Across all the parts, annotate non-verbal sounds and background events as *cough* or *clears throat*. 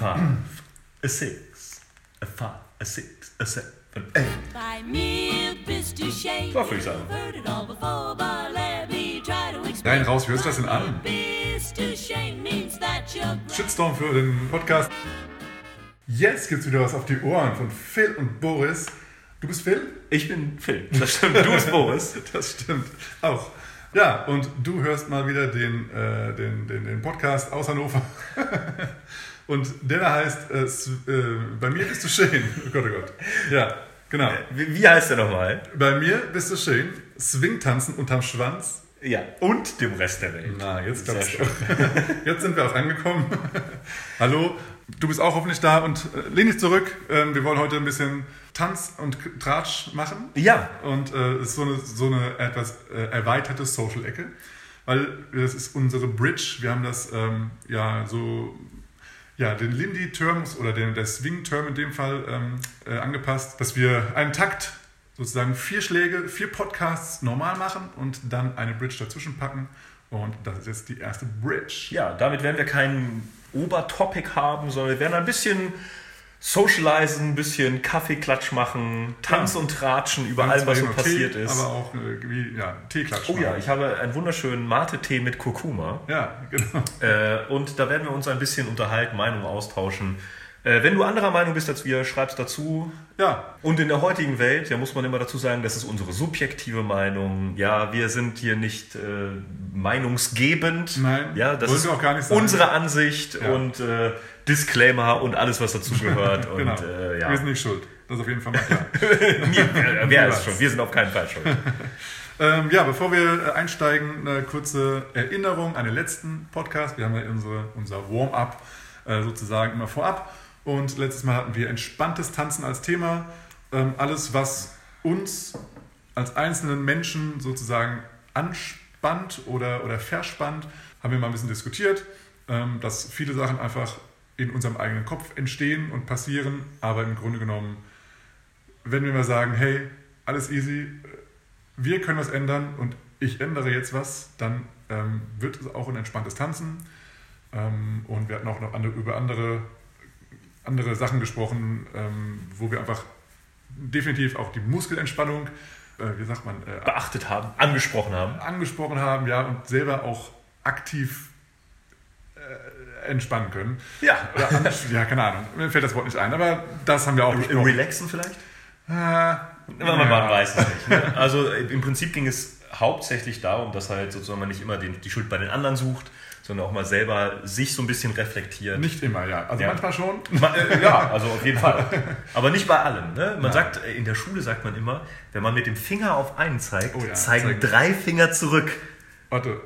five, a six, a five, a six, a seven, eight. Bei mir bist du Shane. Doch, würde ich sagen. Heard it all before, but let me try to explain. Rein, raus, wie hört sich das denn an? Bist du Shane means that you're Shitstorm für den Podcast. Jetzt gibt's wieder was auf die Ohren von Phil und Boris. Du bist Phil? Ich bin Phil. *laughs* Das stimmt. Du bist Boris. Das stimmt. Auch. Ja, und du hörst mal wieder den, äh, den, den, den Podcast aus Hannover. *laughs* und der heißt, äh, äh, bei mir bist du schön. Oh Gott, oh Gott. Ja, genau. Wie, wie heißt der nochmal? Bei mir bist du schön. Swingtanzen unterm Schwanz. Ja. Und dem Rest der Welt. Na, jetzt doch. *laughs* Jetzt sind wir auch angekommen. Hallo, du bist auch hoffentlich da und äh, lehn dich zurück. Ähm, wir wollen heute ein bisschen Tanz und Tratsch machen. Ja. Und äh, es ist so eine, so eine etwas äh, erweiterte Social-Ecke, weil das ist unsere Bridge. Wir haben das ähm, ja so, ja, den Lindy-Terms oder den, der Swing-Term in dem Fall ähm, äh, angepasst, dass wir einen Takt, sozusagen vier Schläge, vier Podcasts normal machen und dann eine Bridge dazwischen packen. Und das ist jetzt die erste Bridge. Ja, damit werden wir kein Obertopic haben, sondern wir werden ein bisschen socialisen, ein bisschen Kaffeeklatsch machen, Tanz Ja. und Tratschen über allem, was so passiert Tee, ist. Aber auch äh, wie, ja, Teeklatsch. Oh ja, machen. ich habe einen wunderschönen Mate-Tee mit Kurkuma. Ja, *laughs* genau. Äh, und da werden wir uns ein bisschen unterhalten, Meinungen austauschen. Äh, wenn du anderer Meinung bist als wir, schreib's dazu. Ja, Und in der heutigen Welt, ja, muss man immer dazu sagen, das ist unsere subjektive Meinung. Ja, wir sind hier nicht äh, meinungsgebend. Nein, ja, das ist auch gar nicht sagen. unsere Ansicht Ja. und äh, Disclaimer und alles, was dazugehört. *laughs* und genau. äh, ja. Wir sind nicht schuld. Das ist auf jeden Fall mal klar. *laughs* Äh, wer ist schon? Wir sind auf keinen Fall schuld. *laughs* ähm, ja, bevor wir äh, einsteigen, eine kurze Erinnerung an den letzten Podcast. Wir haben ja unsere, unser Warm-up äh, sozusagen immer vorab. Und letztes Mal hatten wir entspanntes Tanzen als Thema. Ähm, alles, was uns als einzelnen Menschen sozusagen anspannt oder, oder verspannt, haben wir mal ein bisschen diskutiert, ähm, dass viele Sachen einfach in unserem eigenen Kopf entstehen und passieren, aber im Grunde genommen, wenn wir mal sagen, hey, alles easy, wir können was ändern und ich ändere jetzt was, dann ähm, wird es auch ein entspanntes Tanzen. Ähm, und wir hatten auch noch andere, über andere, andere Sachen gesprochen, ähm, wo wir einfach definitiv auch die Muskelentspannung, äh, wie sagt man, äh, Beachtet haben, angesprochen haben. angesprochen haben, ja, und selber auch aktiv äh, entspannen können. Ja. Ja, keine Ahnung, mir fällt das Wort nicht ein, aber das haben wir auch besprochen. Relaxen vielleicht? Äh, Man, man weiß es nicht. Ne? *laughs* Also im Prinzip ging es hauptsächlich darum, dass halt sozusagen man nicht immer den, die Schuld bei den anderen sucht, sondern auch mal selber sich so ein bisschen reflektiert. Nicht immer, ja. Also Ja. manchmal schon. Äh, ja, also auf jeden *laughs* Fall. Aber nicht bei allen. Ne? Man Nein. sagt, äh, in der Schule sagt man immer, wenn man mit dem Finger auf einen zeigt, Oh ja, zeigen zeigen. drei Finger zurück. Warte,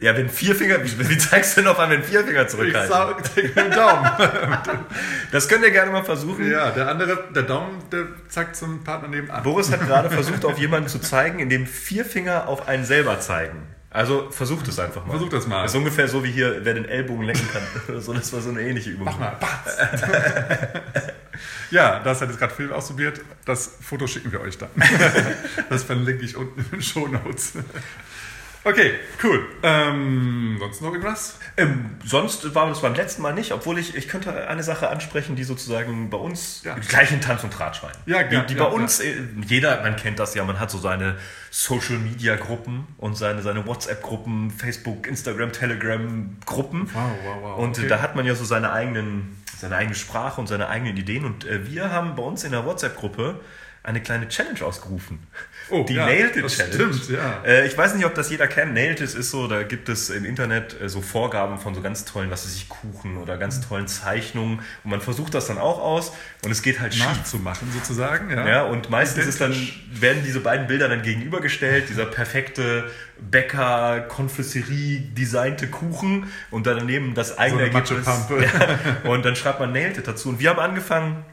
Ja, wenn vier Finger, wie, wie zeigst du denn auf einen, wenn vier Finger ich zurückhalten? sag zeig mit dem Daumen. *laughs* Das könnt ihr gerne mal versuchen. ja, der andere, der Daumen, der zeigt zum Partner nebenan. Boris hat gerade versucht, auf jemanden zu zeigen, indem vier Finger auf einen selber zeigen. Also versucht es einfach mal. Versucht das mal. Das ist ungefähr so wie hier, wer den Ellbogen lecken kann. *laughs* so, das war so eine ähnliche Übung. Mach mal, *laughs* ja, das hat jetzt gerade Phil ausprobiert. Das Foto schicken wir euch dann. *laughs* das verlinke ich unten in den Show Notes. Okay, cool. Ähm, sonst noch irgendwas? Ähm, sonst war das beim letzten Mal nicht, obwohl ich, ich könnte eine Sache ansprechen, die sozusagen bei uns Ja. gleich in Tanz und Tratschwein. Ja, die, ja, die ja, bei uns, äh, jeder, man kennt das ja, man hat so seine Social Media Gruppen und seine, seine WhatsApp-Gruppen, Facebook, Instagram, Telegram-Gruppen. Wow, wow, wow, Und okay. da hat man ja so seine eigenen, seine eigene Sprache und seine eigenen Ideen. Und äh, wir haben bei uns in der WhatsApp-Gruppe eine kleine Challenge ausgerufen. Oh, die ja, Nailed It Challenge. stimmt, ja. Äh, ich weiß nicht, ob das jeder kennt. Nailed It ist so, da gibt es im Internet äh, so Vorgaben von so ganz tollen, was weiß ich, Kuchen oder ganz tollen Zeichnungen. Und man versucht das dann auch aus und es geht halt schief. Nachzumachen sozusagen. Ja, Ja, und meistens ist dann, werden diese beiden Bilder dann gegenübergestellt, dieser perfekte Bäcker, Konfesserie, designte Kuchen und dann daneben das eigene eine Ergebnis. *laughs* Ja, und dann schreibt man Nailed It dazu. Und wir haben angefangen,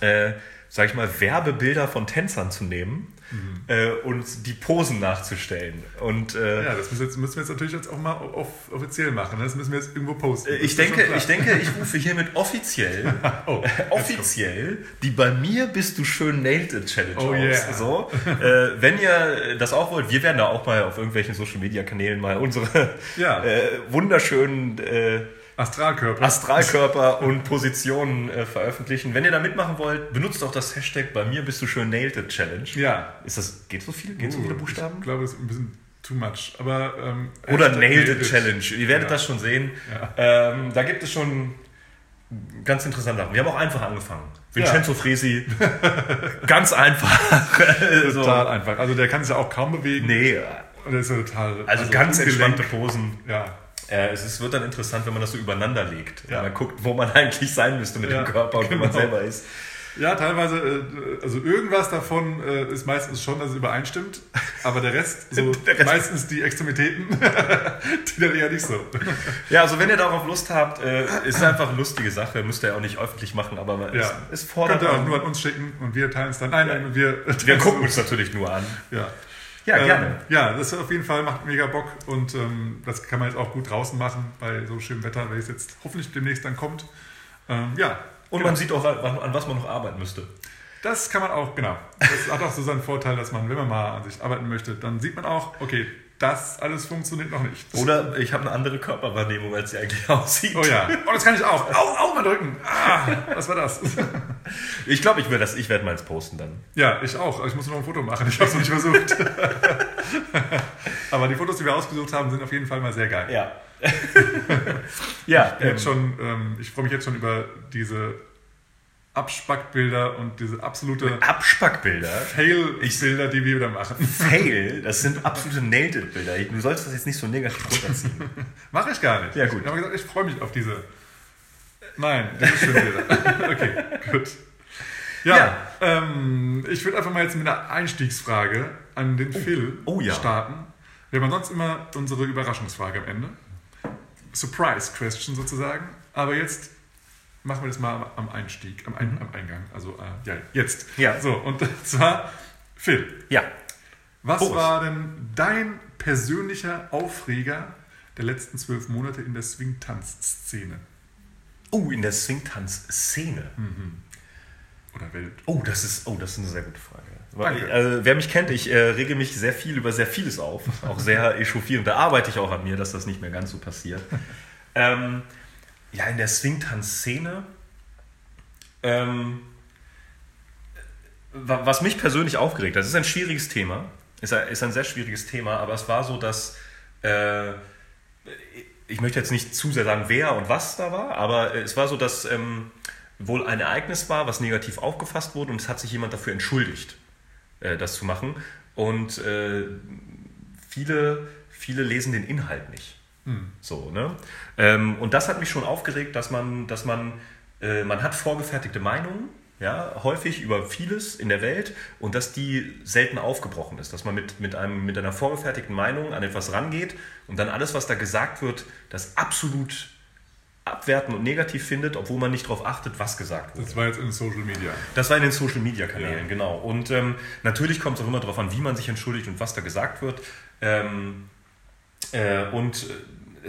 äh, sag ich mal, Werbebilder von Tänzern zu nehmen äh, und die Posen nachzustellen. Und äh, Mhm. Ja, das müssen wir, jetzt, müssen wir jetzt natürlich jetzt auch mal off offiziell machen. ne? Das müssen wir jetzt irgendwo posten. Das Ich denke, ich denke, ich rufe *laughs* hiermit offiziell, Oh, offiziell die bei mir bist du schön nailed it Challenge Oh aus. yeah. So, äh, wenn ihr das auch wollt, wir werden da auch mal auf irgendwelchen Social Media Kanälen mal unsere Ja. äh, wunderschönen äh, Astralkörper. Astralkörper und Positionen äh, veröffentlichen. Wenn ihr da mitmachen wollt, benutzt auch das Hashtag bei mir bist du schon nailed Challenge. ja. Ist das, geht so viel? Geht so viele Uh, Buchstaben? Ich glaube, es ist ein bisschen too much. Aber, ähm, Oder Nailed It. Challenge. Ihr werdet Ja. das schon sehen. Ja. Ähm, da gibt es schon ganz interessante Sachen. Wir haben auch einfach angefangen. Vincenzo Fresi, *laughs* ganz einfach. so. Total einfach. Also der kann sich ja auch kaum bewegen. Nee, Und der ist ja total. also, ganz ungelenk. entspannte Posen. Ja. Äh, es ist, wird dann interessant, wenn man das so übereinander legt. Ja. Wenn man guckt, wo man *laughs* eigentlich sein müsste mit Ja, dem Körper und wo man genau. selber ist. Ja, teilweise, äh, also irgendwas davon äh, ist meistens schon, dass es übereinstimmt, aber der Rest, so *laughs* Der Rest- meistens die Extremitäten, *laughs* die dann eher nicht so. Ja, also wenn ihr darauf Lust habt, äh, ist einfach eine lustige Sache. Müsst ihr auch nicht öffentlich machen, aber man, Ja. es, es fordert. Könnt ihr auch nur an uns schicken und wir teilen es dann. Nein, nein, wir, wir gucken uns natürlich nur an. Ja. Ja, Ähm, gerne. ja, das auf jeden Fall macht mega Bock und ähm, das kann man jetzt auch gut draußen machen bei so schönem Wetter, weil es jetzt hoffentlich demnächst dann kommt. Ähm, ja. Und genau. man sieht auch, an was man noch arbeiten müsste. Das kann man auch, genau. Das hat auch so seinen Vorteil, dass man, wenn man mal an sich arbeiten möchte, dann sieht man auch, okay, das alles funktioniert noch nicht. Oder ich habe eine andere Körperwahrnehmung, als sie eigentlich *laughs* aussieht. Oh ja, oh, das kann ich auch. Au, au, mal drücken. Ah, was war das? *laughs* Ich glaube, ich werde das, ich werde meins posten dann. Ja, ich auch. Ich muss nur noch ein Foto machen. Ich habe es noch nicht versucht. *laughs* Aber die Fotos, die wir ausgesucht haben, sind auf jeden Fall mal sehr geil. Ja. ja, Ich, ähm, schon, ähm, ich freue mich jetzt schon über diese Abspackbilder und diese absolute Abspackbilder. Fail-Bilder, die wir wieder machen. Fail, das sind absolute Nailed-It-Bilder. Du sollst das jetzt nicht so negativ runterziehen. *laughs* Mache ich gar nicht. Ja, gut. Ich habe gesagt, ich freue mich auf diese. Nein, diese schönen Bilder. *laughs* okay, gut. Ja, Ja. Ähm, ich würde einfach mal jetzt mit einer Einstiegsfrage an den Phil Oh ja. starten. Wir haben sonst immer unsere Überraschungsfrage am Ende. Surprise Question sozusagen. Aber jetzt machen wir das mal am- Einstieg, am, Ein am Eingang. Also äh, ja, jetzt. Mhm. Ja. So, und *laughs* zwar, Phil, Ja. was Boris. war denn dein persönlicher Aufreger der letzten zwölf Monate in der Swing-Tanz-Szene Oh, in der Swingtanz-Szene. oder Welt? Oh, das ist, oh, das ist eine sehr gute Frage. Weil, äh, wer mich kennt, ich äh, rege mich sehr viel über sehr vieles auf. Auch sehr *laughs* echauffierend. Da arbeite ich auch an mir, dass das nicht mehr ganz so passiert. *laughs* ähm, ja, in der Swingtanz-Szene. Ähm, wa- was mich persönlich aufgeregt hat, das ist ein schwieriges Thema. Ist ein, ist ein sehr schwieriges Thema, aber es war so, dass. Äh, ich möchte jetzt nicht zu sehr sagen, wer und was da war, aber es war so, dass ähm, wohl ein Ereignis war, was negativ aufgefasst wurde und es hat sich jemand dafür entschuldigt, äh, das zu machen. Und äh, viele, viele lesen den Inhalt nicht. So, ne? Ähm, und das hat mich schon aufgeregt, dass man, dass man, äh, man hat vorgefertigte Meinungen, ja, häufig über vieles in der Welt und dass die selten aufgebrochen ist, dass man mit, mit, einem, mit einer vorgefertigten Meinung an etwas rangeht und dann alles, was da gesagt wird, das absolut abwerten und negativ findet, obwohl man nicht darauf achtet, was gesagt wurde. Das war jetzt in Social Media. Das war in den Social Media Kanälen, Ja. genau. Und ähm, natürlich kommt es auch immer darauf an, wie man sich entschuldigt und was da gesagt wird. Ähm, äh, und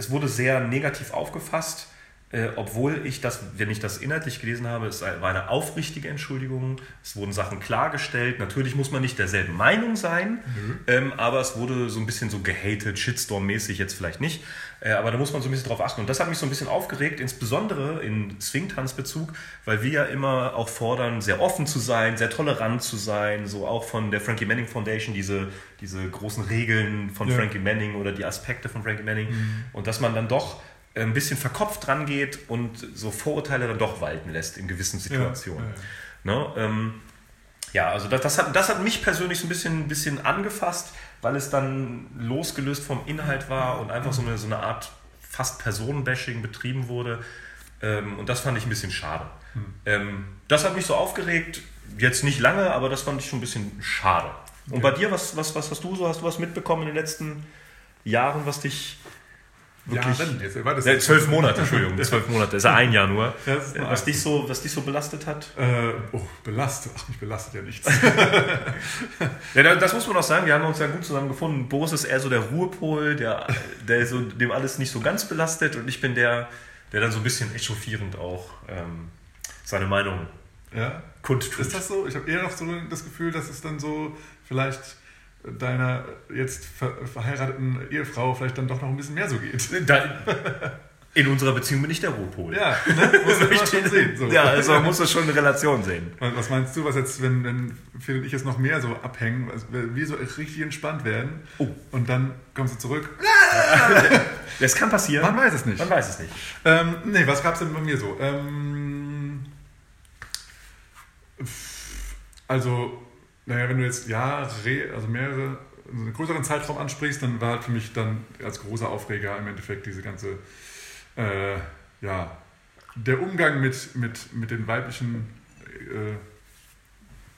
es wurde sehr negativ aufgefasst, äh, obwohl ich das, wenn ich das inhaltlich gelesen habe, es war eine aufrichtige Entschuldigung. Es wurden Sachen klargestellt. Natürlich muss man nicht derselben Meinung sein, ähm, aber es wurde so ein bisschen so gehatet, Shitstorm-mäßig jetzt vielleicht nicht. Äh, aber da muss man so ein bisschen drauf achten. Und das hat mich so ein bisschen aufgeregt, insbesondere in Swingtanzbezug, weil wir ja immer auch fordern, sehr offen zu sein, sehr tolerant zu sein, so auch von der Frankie Manning Foundation, diese, diese großen Regeln von Ja. Frankie Manning oder die Aspekte von Frankie Manning. Und dass man dann doch ein bisschen verkopft dran geht und so Vorurteile dann doch walten lässt in gewissen Situationen. ja, Ne? Ähm, ja, also das, das, hat, das hat mich persönlich so ein bisschen, ein bisschen angefasst, weil es dann losgelöst vom Inhalt war und einfach so eine, so eine Art fast Personenbashing betrieben wurde. Ähm, und das fand ich ein bisschen schade. Ähm, das hat mich so aufgeregt, jetzt nicht lange, aber das fand ich schon ein bisschen schade. Und bei dir, was, was, was hast du so? Hast du was mitbekommen in den letzten Jahren, was dich wirklich. Jahren, jetzt war das Ja, zwölf Monate, Entschuldigung, zwölf Monate, ist ja ein Jahr nur. *laughs* Was, dich so, was dich so belastet hat? Äh, oh, belastet. Ach, mich belastet ja nichts. *laughs* Ja, da- das muss man auch sagen, wir haben uns ja gut zusammen gefunden. Boris ist eher so der Ruhepol, der, der so, dem alles nicht so ganz belastet und ich bin der, der dann so ein bisschen echauffierend auch ähm, seine Meinung ja? kundtut. Ist das so? Ich habe eher noch so das Gefühl, dass es dann so vielleicht deiner jetzt ver verheirateten Ehefrau vielleicht dann doch noch ein bisschen mehr so geht. *laughs* Da, In unserer Beziehung bin ich der Ruhepol. Ja, ne? *laughs* muss man schon sehen. So. Ja, also man muss das schon in Relation sehen. Was meinst du, was jetzt, wenn, wenn Phil und ich jetzt noch mehr so abhängen, wir so richtig entspannt werden Oh. und dann kommst du zurück? *laughs* Das kann passieren. Man weiß es nicht. Man weiß es nicht. Ähm, nee, was gab's denn bei mir so? Ähm, also, naja, wenn du jetzt Jahre, also mehrere, also einen größeren Zeitraum ansprichst, dann war halt für mich dann als großer Aufreger im Endeffekt diese ganze, äh, ja, der Umgang mit, mit, mit den weiblichen äh,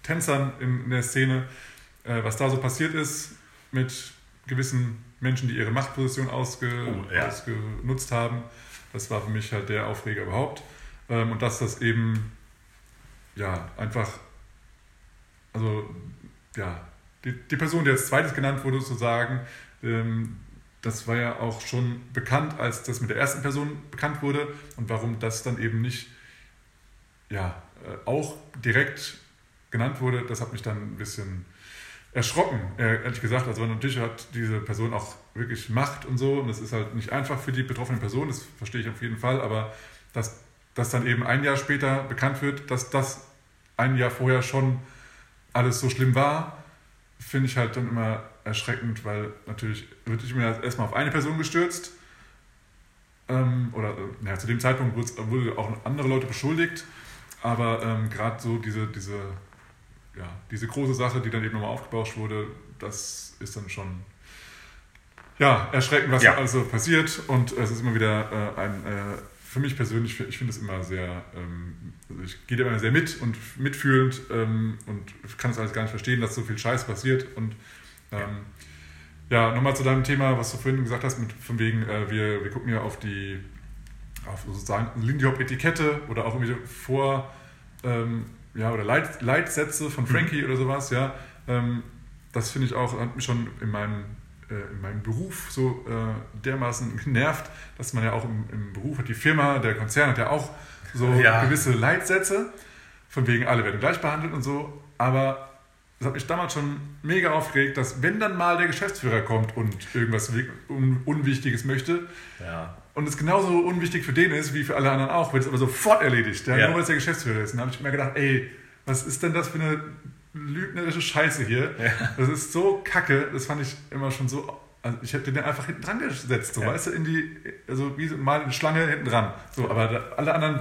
Tänzern in, in der Szene, äh, was da so passiert ist mit gewissen Menschen, die ihre Machtposition ausge, Oh, ja. ausgenutzt haben. Das war für mich halt der Aufreger überhaupt. Ähm, und dass das eben, ja, einfach, also, ja, die, die Person, die als zweites genannt wurde, sozusagen, ähm, das war ja auch schon bekannt, als das mit der ersten Person bekannt wurde. Und warum das dann eben nicht, ja, äh, auch direkt genannt wurde, das hat mich dann ein bisschen erschrocken, äh, ehrlich gesagt. Also natürlich hat diese Person auch wirklich Macht und so und das ist halt nicht einfach für die betroffene Person, das verstehe ich auf jeden Fall, aber dass das dann eben ein Jahr später bekannt wird, dass das ein Jahr vorher schon alles so schlimm war, finde ich halt dann immer erschreckend, weil natürlich wird ich mir erstmal auf eine Person gestürzt. Ähm, oder äh, naja, zu dem Zeitpunkt wurde, auch andere Leute beschuldigt, aber ähm, gerade so diese, diese, ja, diese große Sache, die dann eben nochmal aufgebauscht wurde, das ist dann schon ja, erschreckend, was Ja. da alles so passiert. Und es ist immer wieder äh, ein, äh, für mich persönlich, ich finde es immer sehr, ähm, also ich gehe da immer sehr mit und mitfühlend ähm, und kann es alles gar nicht verstehen, dass so viel Scheiß passiert und ähm, ja, nochmal zu deinem Thema, was du vorhin gesagt hast, mit, von wegen, äh, wir, wir gucken ja auf die, auf sozusagen Lindy Hop Etikette oder auch irgendwie vor, ähm, ja, oder Leit, Leitsätze von Frankie oder sowas, ja. Ähm, das finde ich auch, hat mich schon in meinem, in meinem Beruf so äh, dermaßen genervt, dass man ja auch im, im Beruf hat, die Firma, der Konzern hat ja auch so Ja. gewisse Leitsätze, von wegen alle werden gleich behandelt und so, aber das hat mich damals schon mega aufgeregt, dass wenn dann mal der Geschäftsführer kommt und irgendwas un Unwichtiges möchte Ja. und es genauso unwichtig für den ist wie für alle anderen auch, wird es aber sofort erledigt, Ja. nur weil es der Geschäftsführer ist. Und da habe ich mir gedacht, ey, was ist denn das für eine lügnerische Scheiße hier? Ja. Das ist so kacke, das fand ich immer schon so. Also ich hätte den einfach hinten dran gesetzt, so Ja. weißt du, in die, also wie mal eine Schlange hinten dran. So, aber da, alle anderen,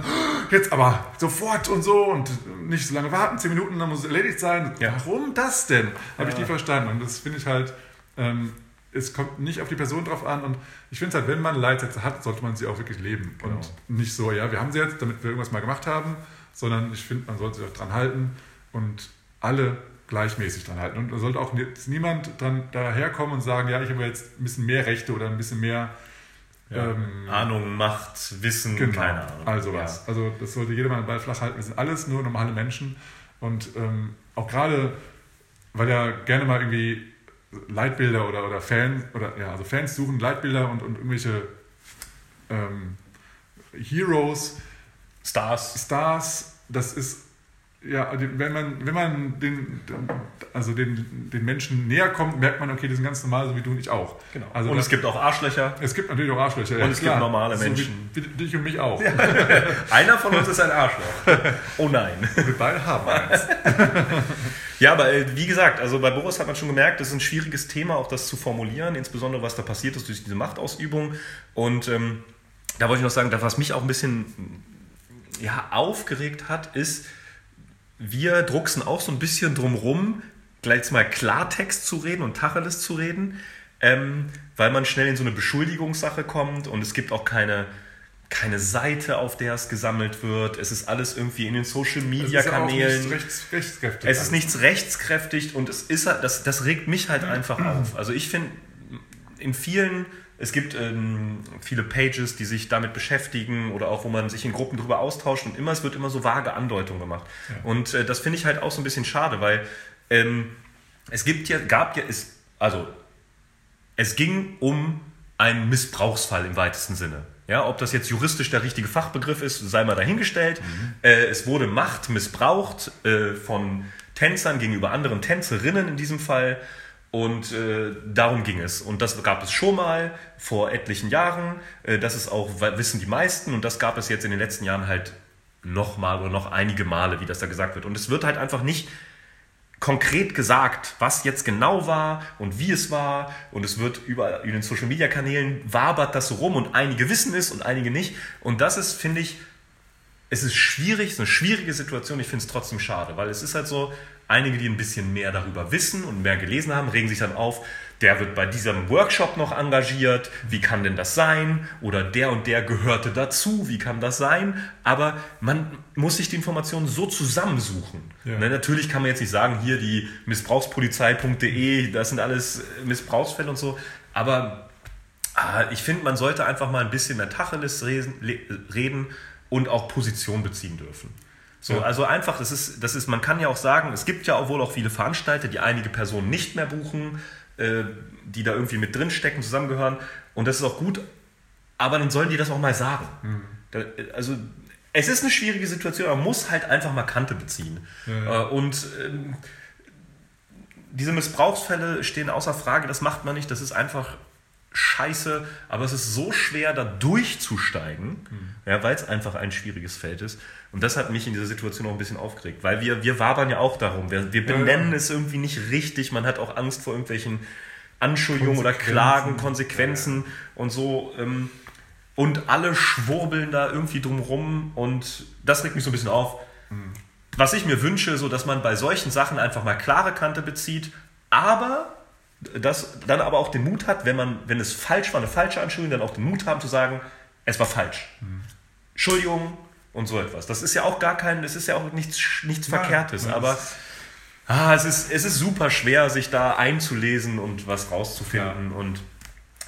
jetzt aber sofort und so und nicht so lange warten, zehn Minuten, dann muss es erledigt sein. Ja. Warum das denn? Habe ich nie verstanden. Und das finde ich halt, ähm, es kommt nicht auf die Person drauf an. Und ich finde es halt, wenn man Leitsätze hat, sollte man sie auch wirklich leben. Genau. Und nicht so, ja, wir haben sie jetzt, damit wir irgendwas mal gemacht haben, sondern ich finde, man sollte sich auch dran halten und alle gleichmäßig dran halten. Und da sollte auch jetzt niemand dann daherkommen und sagen, ja, ich habe jetzt ein bisschen mehr Rechte oder ein bisschen mehr Ja. ähm, Ahnung, Macht, Wissen, Genau, keine Ahnung. also was. Also das sollte jeder mal den Ball flach halten. Wir sind alles nur normale Menschen. Und ähm, auch gerade, weil ja gerne mal irgendwie Leitbilder oder, oder Fans oder ja, also Fans suchen Leitbilder und, und irgendwelche ähm, Heroes, Stars. Stars, das ist ja, wenn man, wenn man den, also den, den Menschen näher kommt, merkt man, okay, die sind ganz normal, so wie du und ich auch. Genau. Also und das- es gibt auch Arschlöcher. es gibt natürlich auch Arschlöcher. Und es gibt normale Menschen. So wie, wie dich und mich auch. *laughs* Einer von uns ist ein Arschloch. Oh nein. Wir beide haben eins. *laughs* Ja, aber äh, wie gesagt, also bei Boris hat man schon gemerkt, das ist ein schwieriges Thema, auch das zu formulieren, insbesondere was da passiert ist durch diese Machtausübung. Und ähm, da wollte ich noch sagen, was mich auch ein bisschen ja, aufgeregt hat, ist, wir drucksen auch so ein bisschen drumrum, gleich mal Klartext zu reden und Tacheles zu reden, ähm, weil man schnell in so eine Beschuldigungssache kommt und es gibt auch keine, keine Seite, auf der es gesammelt wird. Es ist alles irgendwie in den Social Media Es ist ja auch Kanälen. nicht rechts, rechtskräftig. Es ist nichts rechtskräftig und es ist das, das regt mich halt einfach auf. Also ich finde, in vielen, es gibt ähm, viele Pages, die sich damit beschäftigen oder auch, wo man sich in Gruppen drüber austauscht und immer, es wird immer so vage Andeutungen gemacht. Und äh, das finde ich halt auch so ein bisschen schade, weil ähm, es gibt ja, gab ja, es, also es ging um einen Missbrauchsfall im weitesten Sinne. Ja, ob das jetzt juristisch der richtige Fachbegriff ist, sei mal dahingestellt. Äh, es wurde Macht missbraucht äh, von Tänzern gegenüber anderen Tänzerinnen in diesem Fall. Und äh, darum ging es. Und das gab es schon mal vor etlichen Jahren. Äh, das ist auch, wissen die meisten. Und das gab es jetzt in den letzten Jahren halt nochmal oder noch einige Male, wie das da gesagt wird. Und es wird halt einfach nicht konkret gesagt, was jetzt genau war und wie es war. Und es wird überall in den Social Media Kanälen wabert das so rum und einige wissen es und einige nicht. Und das ist, finde ich, es ist schwierig, es ist eine schwierige Situation. Ich finde es trotzdem schade, weil es ist halt so, einige, die ein bisschen mehr darüber wissen und mehr gelesen haben, regen sich dann auf, der wird bei diesem Workshop noch engagiert, wie kann denn das sein? Oder der und der gehörte dazu, wie kann das sein? Aber man muss sich die Informationen so zusammensuchen. Ja. Ne, natürlich kann man jetzt nicht sagen, hier die missbrauchspolizei.de, das sind alles Missbrauchsfälle und so, aber Ah, ich finde, man sollte einfach mal ein bisschen mehr Tacheles reden, le- reden und auch Position beziehen dürfen. So, Ja. also einfach, das ist, das ist, man kann ja auch sagen, es gibt ja auch wohl auch viele Veranstalter, die einige Personen nicht mehr buchen, äh, die da irgendwie mit drinstecken, zusammengehören. Und das ist auch gut, aber dann sollen die das auch mal sagen. Da, also, es ist eine schwierige Situation, man muss halt einfach mal Kante beziehen. Ja. Äh, und ähm, diese Missbrauchsfälle stehen außer Frage, das macht man nicht, das ist einfach scheiße, aber es ist so schwer, da durchzusteigen, ja, weil es einfach ein schwieriges Feld ist. Und das hat mich in dieser Situation auch ein bisschen aufgeregt, weil wir, wir wabern ja auch darum, wir, wir Ja, ja. benennen es irgendwie nicht richtig, man hat auch Angst vor irgendwelchen Anschuldigungen oder. Klagen, Konsequenzen und so. Ähm, und alle schwurbeln da irgendwie drumrum und das regt mich so ein bisschen auf. Was ich mir wünsche, so dass man bei solchen Sachen einfach mal klare Kante bezieht, aber das dann aber auch den Mut hat, wenn man, wenn es falsch war, eine falsche Anschuldigung, dann auch den Mut haben zu sagen, es war falsch. Entschuldigung und so etwas. Das ist ja auch gar kein, das ist ja auch nichts, nichts Ja, Verkehrtes, aber ah, es, ist, es ist super schwer, sich da einzulesen und was rauszufinden und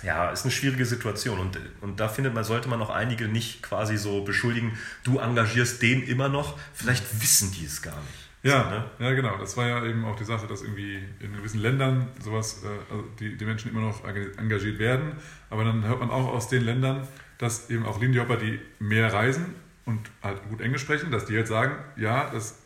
ja, ist eine schwierige Situation und, und da findet man, sollte man auch einige nicht quasi so beschuldigen, du engagierst den immer noch, vielleicht wissen die es gar nicht. Ja, ne? ja, genau. Das war ja eben auch die Sache, dass irgendwie in gewissen Ländern sowas, äh, also die, die Menschen immer noch eng- engagiert werden. Aber dann hört man auch aus den Ländern, dass eben auch Lindy Hopper, die mehr reisen und halt gut Englisch sprechen, dass die jetzt sagen, ja, das,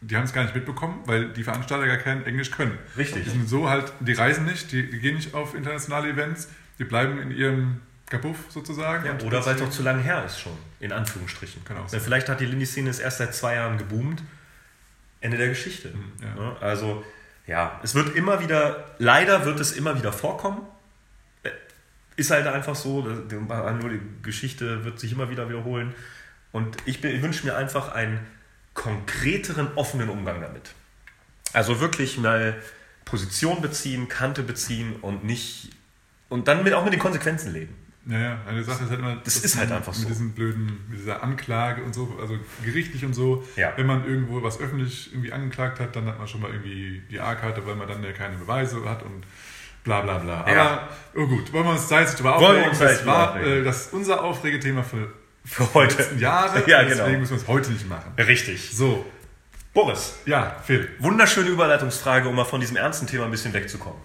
die haben es gar nicht mitbekommen, weil die Veranstalter gar kein Englisch können. Richtig. Die sind so halt, die reisen nicht, die, die gehen nicht auf internationale Events, die bleiben in ihrem Kapuff sozusagen. Ja, oder weil es auch zu lange her ist schon, in Anführungsstrichen. Kann auch sein. Vielleicht hat die Lindy-Szene es erst seit zwei Jahren geboomt. Ende der Geschichte. Mhm, ja. Ne? Also, ja, es wird immer wieder, leider wird es immer wieder vorkommen. Äh, Ist halt einfach so, nur die Geschichte wird sich immer wieder wiederholen. Und ich, ich wünsche mir einfach einen konkreteren, offenen Umgang damit. Also wirklich mal Position beziehen, Kante beziehen und nicht und dann mit, auch mit den Konsequenzen leben. Ja, ja, eine Sache ist halt immer. Das ist halt man einfach mit so. diesen blöden, mit dieser Anklage und so, also gerichtlich und so, Ja. wenn man irgendwo was öffentlich irgendwie angeklagt hat, dann hat man schon mal irgendwie die A-Karte, weil man dann ja keine Beweise hat und bla bla bla. Ja. Aber, oh gut, wollen wir uns da jetzt drüber Wollen wir aufregen? Das war aufregen? äh, das ist unser Aufregethema für Für heute. Jahre. Ja, deswegen genau. müssen wir es heute nicht machen. Richtig. So, Boris, ja, Phil. wunderschöne Überleitungsfrage, um mal von diesem ernsten Thema ein bisschen wegzukommen.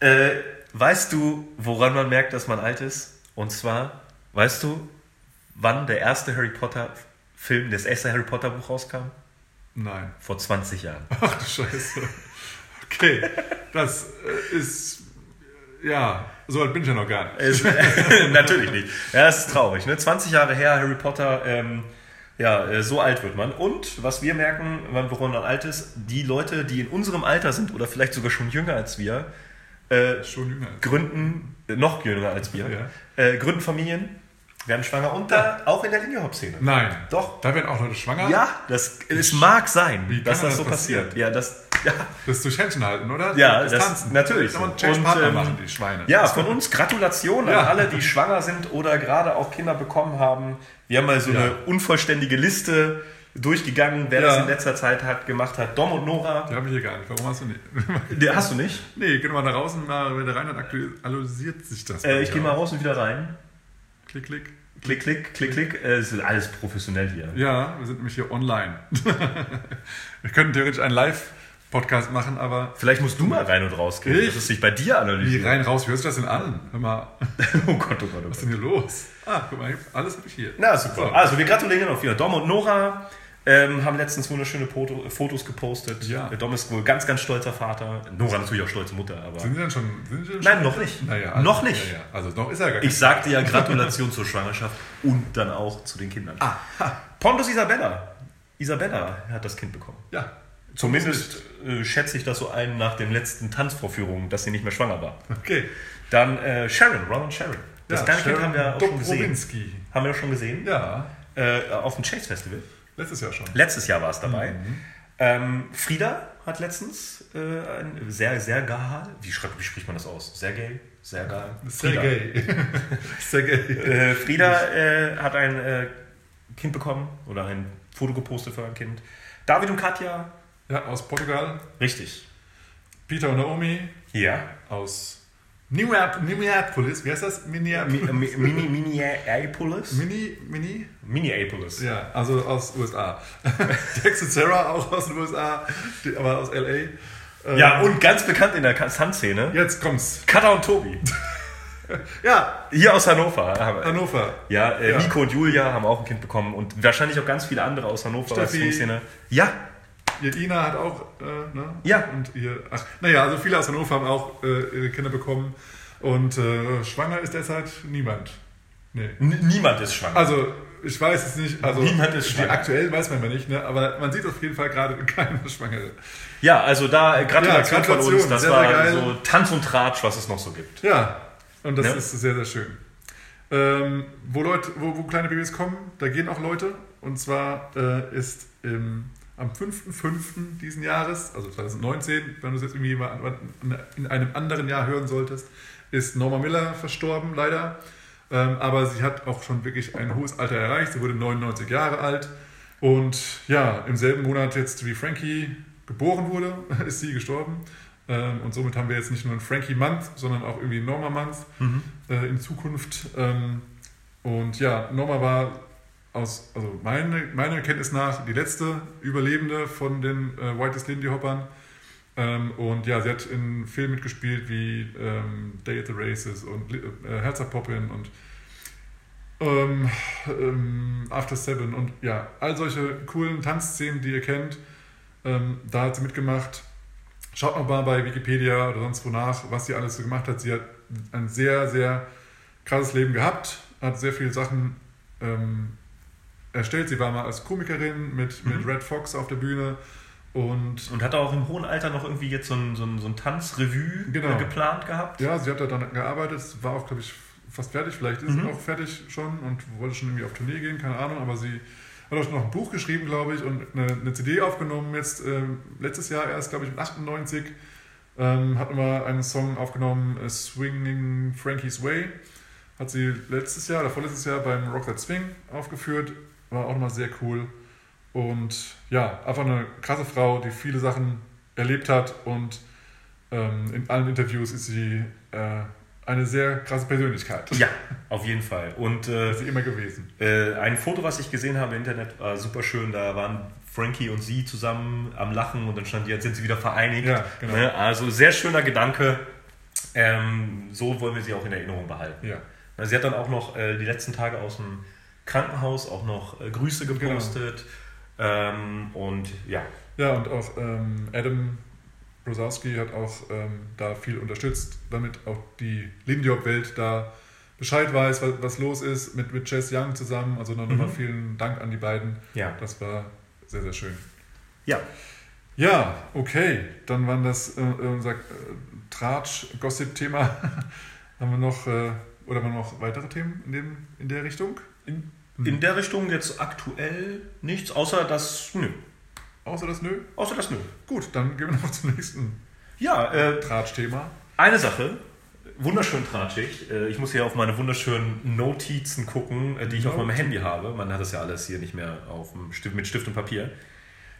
Äh, weißt du, woran man merkt, dass man alt ist? Und zwar, weißt du, wann der erste Harry Potter Film, das erste Harry Potter Buch rauskam? Nein. Vor 20 Jahren. Ach du Scheiße. Okay, das äh, ist, ja, so alt bin ich ja noch gar nicht. *laughs* Natürlich nicht. Ja, es ist traurig. Ne? 20 Jahre her, Harry Potter, ähm, ja, äh, so alt wird man. Und was wir merken, woran man alt ist, die Leute, die in unserem Alter sind oder vielleicht sogar schon jünger als wir, äh, jünger. gründen, äh, noch jünger als wir, Ja. äh, gründen Familien, werden schwanger und da auch in der Linke-Hop-Szene. Nein. Doch. Da werden auch Leute schwanger? Ja, das, es mag sein, dass das das so passiert. passieren? Ja, das, ja, Das durch Händchen halten, oder? Ja, das- Tanzen. natürlich Das Und, Partner ähm, machen, die Schweine. Ja, von uns Gratulation Ja. an alle, die schwanger sind oder gerade auch Kinder bekommen haben. Wir haben mal so Ja. eine unvollständige Liste durchgegangen, wer Ja. das in letzter Zeit hat, gemacht hat. Dom und Nora. Die habe ich hier gar nicht. Warum hast du nicht? *laughs* Die hast du nicht? nee, geh mal nach draußen, mal wieder rein, dann aktualisiert sich das. Äh, ich gehe mal raus. raus und wieder rein. Klick, klick. Klick, klick, klick, klick. Äh, Es ist alles professionell hier. Ja, wir sind nämlich hier online. *laughs* wir können theoretisch einen Live-Podcast machen, aber Vielleicht musst du mal rein und raus gehen, Ich? dass es sich bei dir wie analysiert. rein, raus, wie hört sich das denn an? Hör mal, *laughs* Oh Gott, oh Gott, oh was ist Gott. denn hier los? Ah, guck mal, alles habe ich hier. Na super. So. Also wir gratulieren auch wieder Dom und Nora. Ähm, haben letztens wunderschöne Foto, Fotos gepostet. Ja. Der Dom ist wohl ganz, ganz stolzer Vater. Nora natürlich auch stolze Mutter, aber. Sind Sie denn schon? Sind Sie denn Nein, schon noch nicht. Naja, also, Noch nicht. Ja, ja. Also noch ist er gar Ich sagte ja Gratulation zur Schwangerschaft und dann auch zu den Kindern. Ah, Pontus Isabella. Isabella hat das Kind bekommen. Ja. Zumindest äh, schätze ich das so ein nach den letzten Tanzvorführungen, dass sie nicht mehr schwanger war. Okay. Dann äh, Sharon, Ronald Sharon. Das ja, kleine Kind Sharon haben wir auch schon gesehen. Haben wir auch schon gesehen. Ja, Äh, auf dem Chase Festival. letztes Jahr schon. Letztes Jahr war es dabei. Mhm. Ähm, Frieda hat letztens äh, ein sehr, sehr geil. Wie, schreibt, wie spricht man das aus? Sehr gay? Sehr geil. Sehr Frieda. gay. *laughs* Sehr gay. Äh, Frieda äh, hat ein äh, Kind bekommen oder ein Foto gepostet für ein Kind. David und Katja, Ja, aus Portugal. richtig. Peter und Naomi Ja. aus Minneap- Minneapolis. Wie heißt das? Minneapolis. Mi- mi- Mini, Minneapolis? Mini, Mini? Minneapolis. Ja, also aus USA. Dex *laughs* und Sarah auch aus den USA, aber aus LA. Ähm, Ja, und ganz bekannt in der Tanzszene, Jetzt kommt's. Katha und Tobi. *laughs* Ja, Hier aus Hannover. Hannover. Ja, äh, Ja. Nico und Julia haben auch ein Kind bekommen und wahrscheinlich auch ganz viele andere aus Hannover als Steffi. Swing-Szene. Ja, Ihr Ina hat auch, äh, ne? Ja. Und ihr, ach, naja, also viele aus Hannover haben auch äh, ihre Kinder bekommen. Und äh, schwanger ist derzeit niemand. Nee. N niemand ist schwanger. Also, ich weiß es nicht. Also, Niemand ist schwanger. Aktuell weiß man mal nicht, ne? aber man sieht auf jeden Fall gerade *laughs* keine Schwangere. ja, also da äh, Gratulation, Ja, von uns. Gratulation, Das sehr, war sehr geil. so Tanz und Tratsch, was es noch so gibt. Ja, und das Ja. ist sehr, sehr schön. Ähm, wo, Leute, wo, wo kleine Babys kommen, da gehen auch Leute. Und zwar äh, ist im, am 5.5. diesen Jahres, also 2019, wenn du es jetzt irgendwie mal in einem anderen Jahr hören solltest, ist Norma Miller verstorben, leider. Ähm, aber sie hat auch schon wirklich ein hohes Alter erreicht. Sie wurde 99 Jahre alt. Und ja, im selben Monat jetzt wie Frankie geboren wurde, *laughs* ist sie gestorben. Ähm, und somit haben wir jetzt nicht nur einen Frankie Month, sondern auch irgendwie einen Norma Month äh, in Zukunft. Ähm, und ja, Norma war aus, also meine, meiner Kenntnis nach die letzte Überlebende von den äh, Whitest Lindy Hoppern. Ähm, und ja, sie hat in Filmen mitgespielt wie ähm, Day at the Races und äh, Herzer Poppin und ähm, ähm, After Seven und ja, all solche coolen Tanzszenen, die ihr kennt. Ähm, da hat sie mitgemacht. Schaut noch mal bei Wikipedia oder sonst wo nach, was sie alles so gemacht hat. Sie hat ein sehr, sehr krasses Leben gehabt, hat sehr viele Sachen ähm, erstellt. Sie war mal als Komikerin mit, mit Red Fox auf der Bühne und Und hat auch im hohen Alter noch irgendwie jetzt so ein, so ein, so ein Tanzrevue Genau. äh, geplant gehabt. ja, sie hat da dann gearbeitet, war auch, glaube ich, fast fertig. Vielleicht ist Mhm. sie auch fertig schon und wollte schon irgendwie auf Tournee gehen, keine Ahnung, aber sie hat auch noch ein Buch geschrieben, glaube ich, und eine, eine CD aufgenommen, jetzt ähm, letztes Jahr erst, glaube ich, mit 98. Ähm, hat nochmal einen Song aufgenommen, äh, Swinging Frankie's Way. Hat sie letztes Jahr oder vorletztes Jahr beim Rock That Swing aufgeführt. War auch nochmal sehr cool. Und ja, einfach eine krasse Frau, die viele Sachen erlebt hat und ähm, in allen Interviews ist sie äh, eine sehr krasse Persönlichkeit. Ja, auf jeden Fall. Und äh, Ist sie immer gewesen. Äh, ein Foto, was ich gesehen habe im Internet, war super schön. Da waren Frankie und sie zusammen am Lachen und dann stand jetzt sind sie wieder vereinigt. Ja, genau. Ne? Also sehr schöner Gedanke. Ähm, so wollen wir sie auch in Erinnerung behalten. Ja. Sie hat dann auch noch äh, die letzten Tage aus dem Krankenhaus auch noch äh, Grüße Genau. gepostet. Ähm, und ja, Ja, und auch ähm, Adam Rosowski hat auch ähm, da viel unterstützt, damit auch die Lindy-Hop-Welt da Bescheid weiß, was, was los ist, mit, mit Jess Young zusammen. Also noch nochmal vielen Dank an die beiden. Ja. Das war sehr, sehr schön. ja, Ja, okay. Dann waren das äh, unser äh, Tratsch-Gossip-Thema. *laughs* haben wir noch, äh, oder haben wir noch weitere Themen in, dem, in der Richtung? In, Mhm. in der Richtung jetzt aktuell nichts, außer das, nö, Außer das Nö? außer das nö. Gut, dann gehen wir noch zum nächsten Ja, äh, Tratsch-Thema. Eine Sache, wunderschön tratschig. Äh, Ich muss hier auf meine wunderschönen Notizen gucken, äh, die ich auf meinem Handy habe. Man hat das ja alles hier nicht mehr auf Stift, mit Stift und Papier.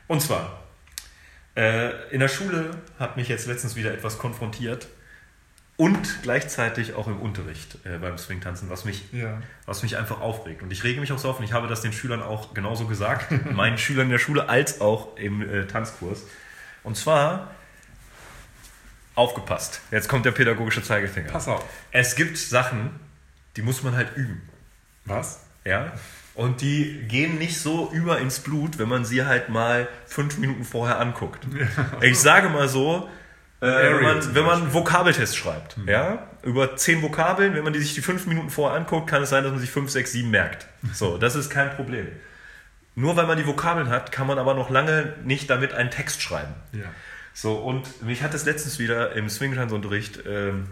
Und zwar, äh, in der Schule hat mich jetzt letztens wieder etwas konfrontiert und gleichzeitig auch im Unterricht äh, beim Swingtanzen, was mich, Ja. was mich einfach aufregt. Und ich rege mich auch so auf und ich habe das den Schülern auch genauso gesagt, *laughs* meinen Schülern in der Schule als auch im äh, Tanzkurs. Und zwar, aufgepasst, jetzt kommt der pädagogische Zeigefinger. Pass auf. Es gibt Sachen, die muss man halt üben. Was? Ja? Und die gehen nicht so über ins Blut, wenn man sie halt mal fünf Minuten vorher anguckt. Ich sage mal so, äh, wenn, man, wenn man einen Vokabeltest schreibt, ja, über zehn Vokabeln, wenn man die sich die fünf Minuten vorher anguckt, kann es sein, dass man sich fünf, sechs, sieben merkt. *laughs* So, das ist kein Problem. Nur weil man die Vokabeln hat, kann man aber noch lange nicht damit einen Text schreiben. Ja. So, und mich hat es letztens wieder im Swingtanzunterricht ähm,